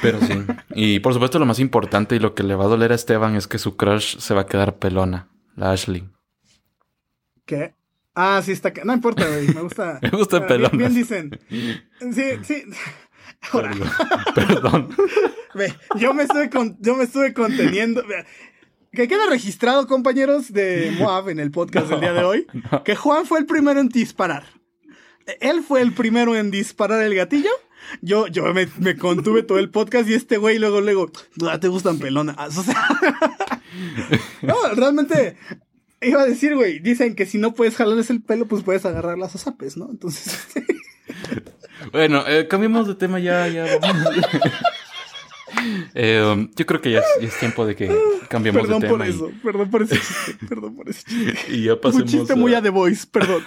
Pero sí. Y por supuesto, lo más importante y lo que le va a doler a Esteban es que su crush se va a quedar pelona. La Ashley. ¿Qué? Ah, sí está... ca- No importa, güey, me gusta... Me gustan Bueno, bien- pelonas. Bien dicen. Sí, sí. Ahora, Perdón. Ve, yo me estuve con- yo me estuve conteniendo. Que queda registrado, compañeros de Moab, en el podcast del día de hoy, que Juan fue el primero en disparar. Él fue el primero en disparar el gatillo. Yo, yo me, me contuve todo el podcast y este güey luego, luego, "Ah, te gustan pelonas. O sea, no, realmente iba a decir, güey, dicen que si no puedes jalarles el pelo, pues puedes agarrar las azapes, ¿no? Entonces, Bueno, eh, cambiemos de tema ya, ya. Eh, um, yo creo que ya es, ya es tiempo de que cambiemos perdón de por tema. y- eso, perdón por ese chiste, perdón por ese chiste. Y, ya Un pasemos. chiste a- muy a The Voice, perdón.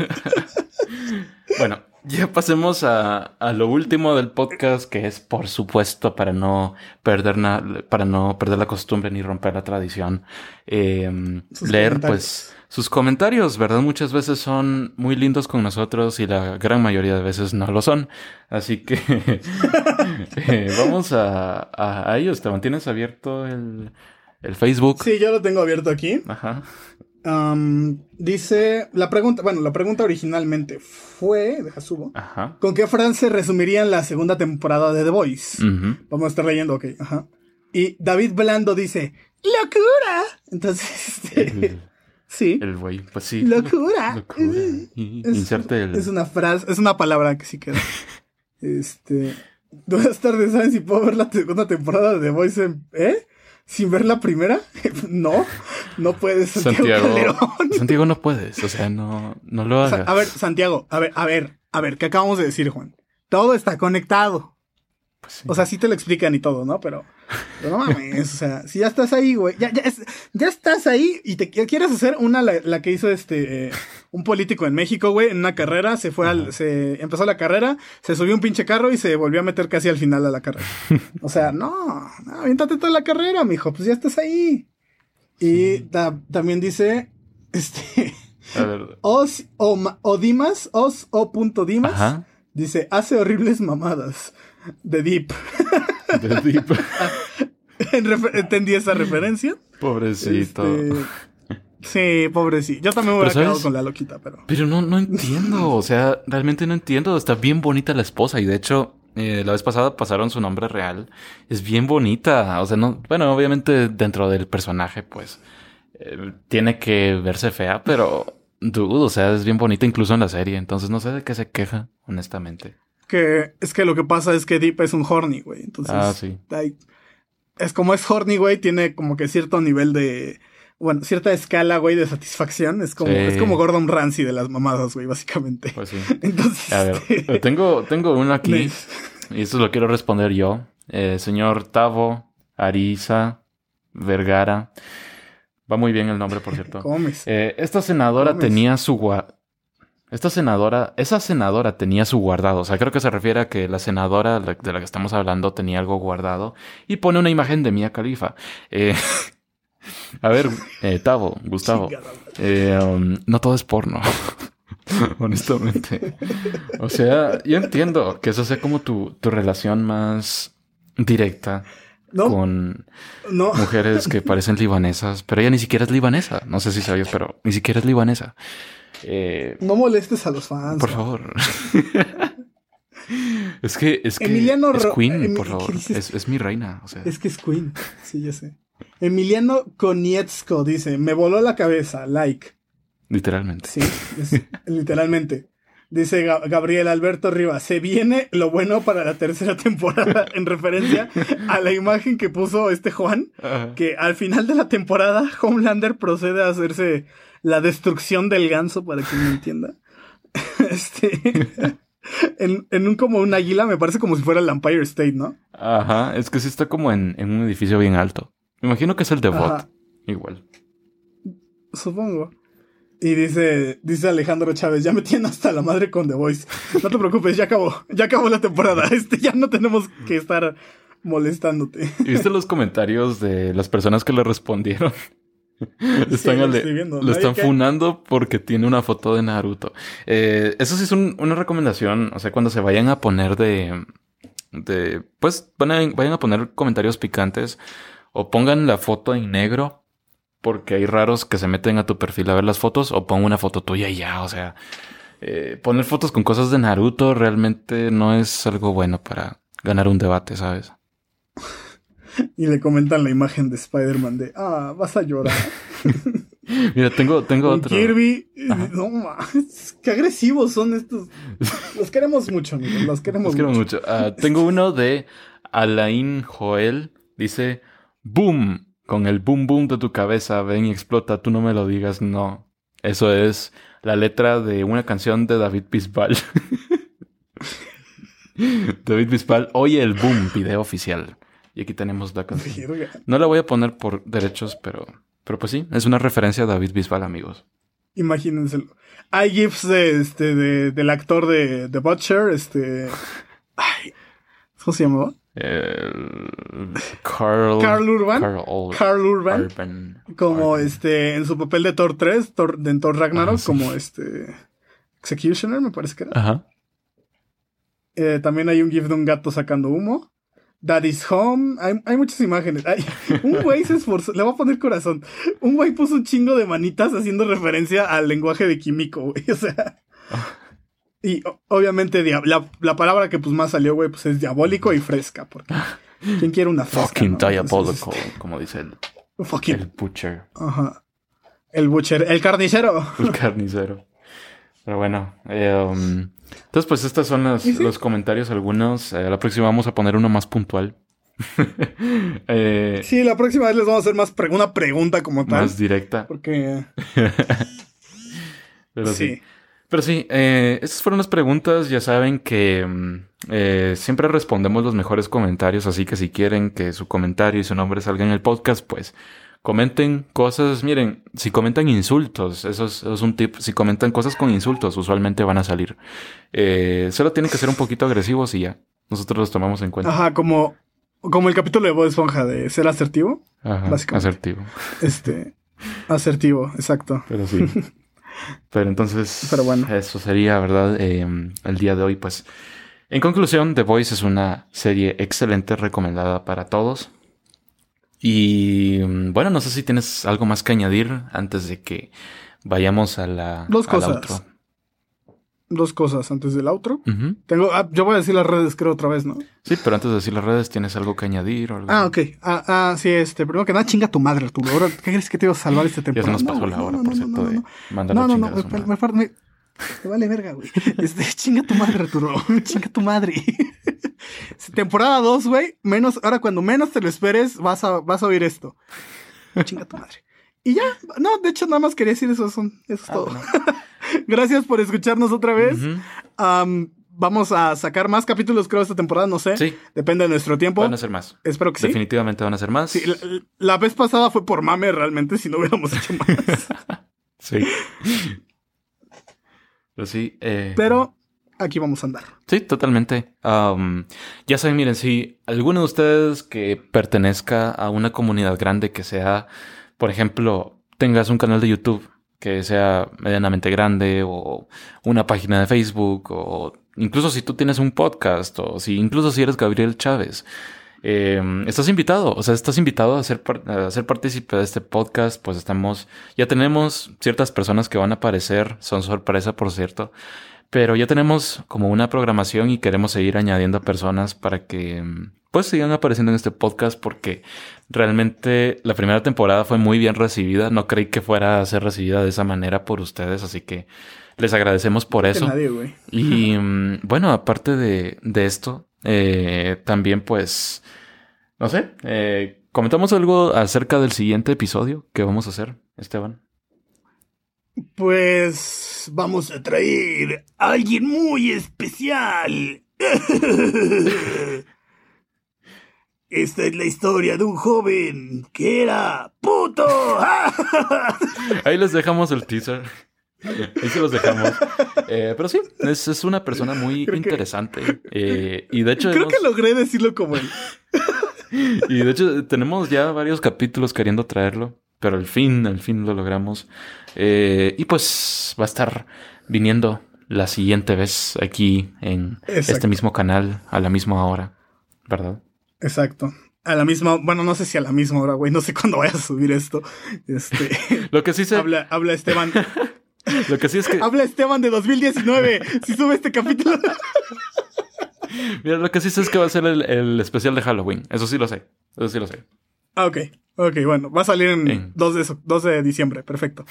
Bueno, ya pasemos a, a lo último del podcast, que es, por supuesto, para no perder na- para no perder la costumbre ni romper la tradición, eh, leer pues sus comentarios, ¿verdad? Muchas veces son muy lindos con nosotros y la gran mayoría de veces no lo son. Así que eh, vamos a, a, a ellos. ¿Te mantienes abierto el, el Facebook? Sí, yo lo tengo abierto aquí. Ajá. Dice, la pregunta, bueno, la pregunta originalmente fue, deja subo, Ajá. ¿con qué frase resumirían la segunda temporada de The Voice? Vamos a estar leyendo, ok, ajá. Y David Blando dice, ¡locura! Entonces, este, El- sí, El güey, pues sí. ¡locura! Locura. Es- Inserte el. Es una frase, es una palabra que sí queda. Este. Buenas tardes, ¿saben si puedo ver la segunda temporada de The Voice en- ¿Eh? ¿Sin ver la primera? no, no puedes, Santiago, Santiago. No puedes, o sea, no, no lo hagas. a ver, Santiago, a ver, a ver, a ver, ¿qué acabamos de decir, Juan? Todo está conectado. Pues sí. O sea, sí te lo explican y todo, ¿no? Pero, pero no mames, o sea, si ya estás ahí, güey, ya, ya, es- ya estás ahí y te qui- quieres hacer una, la, la que hizo este, eh, un político en México, güey, en una carrera, se fue al, se empezó la carrera, se subió un pinche carro y se volvió a meter casi al final a la carrera. O sea, no, no, aviéntate toda la carrera, mijo, pues ya estás ahí. Y ta- también dice, este, a ver. os o, ma- o Dimas, os o punto Dimas, Ajá. dice, hace horribles mamadas de Deep. De Deep. Entendí esa referencia. Pobrecito. Este, Sí, pobrecito. Yo también me hubiera quedado con la loquita, pero. Pero no, no entiendo. O sea, realmente no entiendo. Está bien bonita la esposa. Y de hecho, eh, la vez pasada pasaron su nombre real. Es bien bonita. O sea, no. Bueno, obviamente dentro del personaje, pues. eh, tiene que verse fea, pero. Dude, o sea, es bien bonita incluso en la serie. Entonces no sé de qué se queja, honestamente. Que es que lo que pasa es que Deep es un horny, güey. Entonces. Ah, sí. hay- es como es horny, güey, tiene como que cierto nivel de. Bueno, cierta escala, güey, de satisfacción. Es como, Sí. es como Gordon Ramsay de las mamadas, güey, básicamente. Pues sí. Entonces. A ver, este, tengo, tengo uno aquí. Y esto lo quiero responder yo. Eh, señor Tavo, Ariza, Vergara. Va muy bien el nombre, por cierto. Eh, esta senadora tenía su Esta senadora, esa senadora tenía su guardado. O sea, creo que se refiere a que la senadora de la que estamos hablando tenía algo guardado. Y pone una imagen de Mia Khalifa. Eh, a ver, eh, Tavo, Gustavo. Eh, um, no todo es porno. honestamente. O sea, yo entiendo que eso sea como tu, tu relación más directa No, con no. mujeres que parecen libanesas, pero ella ni siquiera es libanesa. No sé si sabías, pero ni siquiera es libanesa. Eh, No molestes a los fans. por favor. es que es que Emiliano es Queen, por ¿qué favor. Es, es mi reina. O sea, Es que es Queen. Sí, ya sé. Emiliano Konietzko dice: Me voló la cabeza. Like. literalmente. Sí, es- literalmente. Dice Ga- Gabriel Alberto Rivas, se viene lo bueno para la tercera temporada en referencia a la imagen que puso este Juan, que al final de la temporada Homelander procede a hacerse la destrucción del ganso, para quien no entienda. Este, en, en un como un águila, me parece como si fuera el Empire State, ¿no? Ajá, es que sí está como en, en un edificio bien alto. Me imagino que es el de Bot. Igual. Supongo. Y dice, dice Alejandro Chávez, ya me tienen hasta la madre con The Voice. No te preocupes, ya acabó, ya acabó la temporada. Este, ya no tenemos que estar molestándote. ¿Y viste los comentarios de las personas que le respondieron? Están, lo ale- estoy viendo. lo están que- funando porque tiene una foto de Naruto. Eh, eso sí es un- una recomendación. O sea, cuando se vayan a poner de. de pues van a- vayan a poner comentarios picantes o pongan la foto en negro. Porque hay raros que se meten a tu perfil a ver las fotos o pon una foto tuya y ya. O sea, eh, poner fotos con cosas de Naruto realmente no es algo bueno para ganar un debate, ¿sabes? Y le comentan la imagen de Spider-Man de, ah, vas a llorar. Mira, tengo, tengo Con otro. Kirby, Ajá. no mames, qué agresivos son estos. Los queremos mucho, amigos, los queremos Los quiero mucho. mucho. Ah, tengo uno de Alain Joel. Dice, boom, con el boom boom de tu cabeza, ven y explota, tú no me lo digas, no. Eso es la letra de una canción de David Bisbal. David Bisbal, oye el boom, video oficial. Y aquí tenemos la canción. No la voy a poner por derechos, pero, pero pues sí, es una referencia a David Bisbal, amigos. Imagínenselo. Hay gifs de este de, del actor de The Butcher, este. Ay, ¿Cómo se llamaba? El- Carl, Carl Urban. Carl Urban. Urban. Como Urban. este. En su papel de Thor 3, Thor, de Thor Ragnarok, Ah, sí. como este. Executioner, me parece que era. Ajá. Eh, también hay un gif de un gato sacando humo. Daddy's Home. Hay, hay muchas imágenes. Un güey se esforzó. Le voy a poner corazón. Un güey puso un chingo de manitas haciendo referencia al lenguaje de Kimiko, güey. O sea. Y obviamente la, la palabra que pues más salió, güey, pues es diabólico y fresca. Porque ¿quién quiere una fresca? Fucking no? diabolical, Entonces, como dice el, este, fucking. el butcher, Ajá. El butcher. El carnicero. el carnicero. Pero bueno, eh, um, entonces pues estos son las- ¿Y sí? los comentarios algunos. Eh, la próxima vamos a poner uno más puntual. Eh, Sí, la próxima vez les vamos a hacer más pre- una pregunta como tal. más directa. Porque. Pero sí. sí. Pero sí, eh, esas fueron las preguntas. Ya saben que mm, eh, siempre respondemos los mejores comentarios, así que si quieren que su comentario y su nombre salgan en el podcast, pues comenten cosas. Miren, si comentan insultos, eso es, eso es un tip. Si comentan cosas con insultos, usualmente van a salir. Eh, solo tienen que ser un poquito agresivos y ya. Nosotros los tomamos en cuenta. Ajá, como, como el capítulo de Bob Esponja de ser asertivo. Ajá, básicamente. asertivo. Este. Asertivo, exacto. Pero sí. Pero entonces, Pero bueno. eso sería, ¿verdad? Eh, el día de hoy, pues. En conclusión, The Voice es una serie excelente, recomendada para todos. Y mm, bueno, no sé si tienes algo más que añadir antes de que vayamos a la. Dos al cosas. outro. Dos cosas antes del outro. Ujú. Tengo, ah, yo voy a decir las redes, creo, otra vez, ¿no? Sí, pero antes de decir las redes, ¿tienes algo que añadir? O algo Ah, ok. Ah, ah, sí, este. Primero que nada, chinga tu madre, Arturo. Ahora, ¿qué crees que te iba a salvar este Ya temporada? se nos No, pasó güey, la no, hora, no, por no, cierto, no, de no. No, no, no, me, me- me vale verga, güey. Este, chinga tu madre, Arturo. Chinga tu madre. Temporada 2, güey. Menos, ahora cuando menos te lo esperes, vas a, vas a oír esto. Chinga tu madre. Y ya, no, de hecho, nada más quería decir eso, son, eso es Ah, todo. bueno. Gracias por escucharnos otra vez. Vamos a sacar más capítulos, creo, esta temporada, no sé. Sí, Depende de nuestro tiempo. van a ser más. Espero que sí. Definitivamente van a ser más. Sí, la, la vez pasada fue por mame realmente, si no hubiéramos hecho más. Sí. Pero sí. eh, Pero aquí vamos a andar. Sí, totalmente. Ya saben, miren, si alguno de ustedes que pertenezca a una comunidad grande que sea, por ejemplo, tengas un canal de YouTube, que sea medianamente grande o una página de Facebook o incluso si tú tienes un podcast o si incluso si eres Gabriel Chávez. Em, estás invitado, o sea, estás invitado a ser, a ser partícipe de este podcast, pues estamos, ya tenemos ciertas personas que van a aparecer, son sorpresa por cierto, pero ya tenemos como una programación y queremos seguir añadiendo personas para que em, pues sigan apareciendo en este podcast porque realmente la primera temporada fue muy bien recibida, no creí que fuera a ser recibida de esa manera por ustedes, así que les agradecemos por eso. y em, bueno, aparte de, de esto, eh, también pues, no sé, eh, comentamos algo acerca del siguiente episodio que vamos a hacer, Esteban. Pues vamos a traer a alguien muy especial. Esta es la historia de un joven que era puto. Ahí les dejamos el teaser. Ahí se los dejamos. Eh, pero sí, es, una persona muy interesante. Eh, y de hecho. Creo que logré decirlo como él. y de hecho, tenemos ya varios capítulos queriendo traerlo. Pero al fin, al fin lo logramos. Eh, y pues va a estar viniendo la siguiente vez aquí en este mismo canal a la misma hora. ¿Verdad? Exacto. A la misma, bueno, no sé si a la misma hora, güey, no sé cuándo vaya a subir esto. Este, lo que sí se habla, habla Esteban. Lo que sí es que. Habla Esteban de 2019. si sube este capítulo. Mira, lo que sí sé es que va a ser el, especial de Halloween. Eso sí lo sé. Eso sí lo sé. Ah, ok. Ok, bueno. Va a salir en, 2, de, diciembre. Perfecto.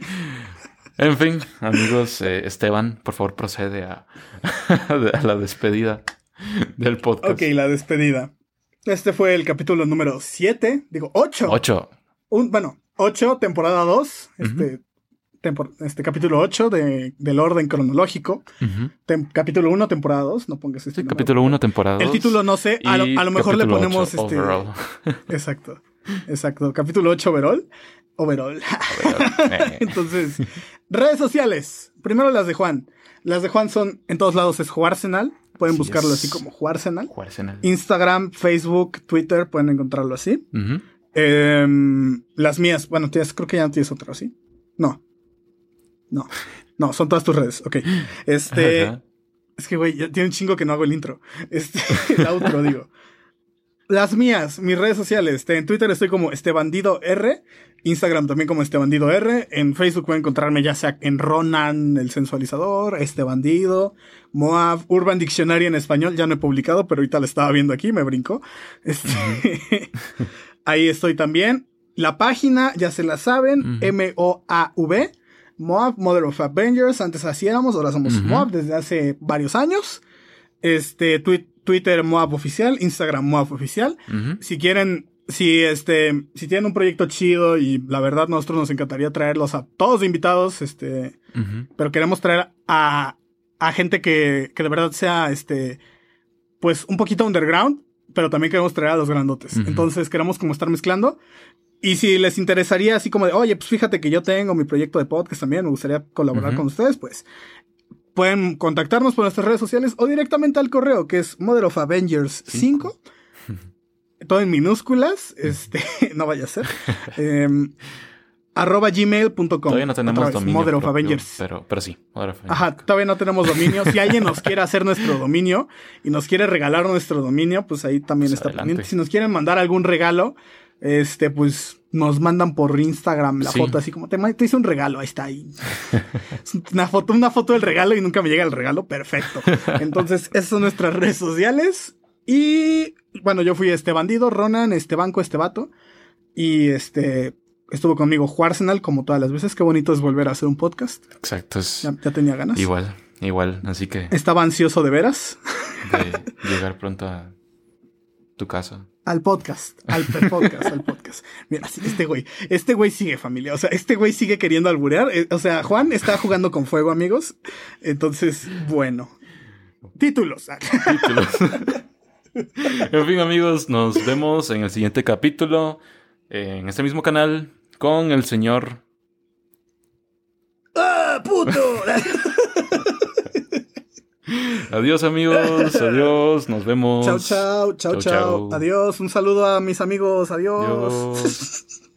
en fin, amigos, eh, Esteban, por favor, procede a, a la despedida del podcast. Ok, la despedida. Este fue el capítulo número 7. Digo, 8. 8. bueno, 8, temporada 2. Este, este capítulo 8 de, del orden cronológico. capítulo 1, temporada 2, no pongas este. Sí, capítulo 1, temporada 2. El título no sé, a lo, mejor le ponemos este. exacto. Exacto. Capítulo 8, overall. Overall. Eh. Entonces, redes sociales. Primero las de Juan. Las de Juan son en todos lados es Juarsenal. Pueden buscarlo así como Juarsenal. Juarsenal. Instagram, Facebook, Twitter, pueden encontrarlo así. Em, las mías, bueno, tienes, creo que ya no tienes otra, ¿sí? No. No, no, son todas tus redes. Ok. Este. Es que, güey, ya tiene un chingo que no hago el intro. Este, el outro, digo. Las mías, mis redes sociales. Este, en Twitter estoy como este bandido R. Instagram también como este bandido R. En Facebook pueden encontrarme ya sea en Ronan, el sensualizador, este bandido, Moab, Urban Dictionary en español. Ya no he publicado, pero ahorita lo estaba viendo aquí, me brincó. Este, ahí estoy también. La página, ya se la saben, M-O-A-V Moab, Mother of Avengers, antes hacíamos, ahora somos Moab desde hace varios años. Este, Twitter Moab Oficial, Instagram Moab Oficial. Si quieren, si este, si tienen un proyecto chido y la verdad nosotros nos encantaría traerlos a todos invitados, este, pero queremos traer a, a gente que, que de verdad sea, este, pues un poquito underground, pero también queremos traer a los grandotes. Entonces queremos como estar mezclando. Y si les interesaría así como de, oye, pues fíjate que yo tengo mi proyecto de podcast también, me gustaría colaborar con ustedes, pues pueden contactarnos por nuestras redes sociales o directamente al correo que es Mother of Avengers 5. todo en minúsculas, este, no vaya a ser. Em, arroba gmail.com. Todavía no tenemos dominio. Mother of Avengers. Pero, pero sí, Mother of Avengers. Ajá, todavía no tenemos dominio. Si alguien nos quiere hacer nuestro dominio y nos quiere regalar nuestro dominio, pues ahí también pues está pendiente. Si nos quieren mandar algún regalo, este, pues nos mandan por Instagram la foto así como te, te, hice un regalo, ahí está ahí. una foto, una foto del regalo y nunca me llega el regalo, perfecto. Entonces, esas son nuestras redes sociales. Y bueno, yo fui este bandido, Ronan, este banco, este vato. Y este estuvo conmigo Juarsenal como todas las veces. Qué bonito es volver a hacer un podcast. Exacto. Ya, ya tenía ganas. Igual, igual. Así que. Estaba ansioso de veras. De llegar pronto a tu casa. Al podcast, al podcast, al podcast. Mira, este güey, este güey sigue familia, o sea, este güey sigue queriendo alburear, eh, o sea, Juan está jugando con fuego, amigos. Entonces, bueno. Títulos. Títulos. en fin, amigos, nos vemos en el siguiente capítulo, en este mismo canal, con el señor... ¡Ah, puto! Adiós amigos, adiós, nos vemos. Chao, chao, chao, chao. Adiós, un saludo a mis amigos, adiós.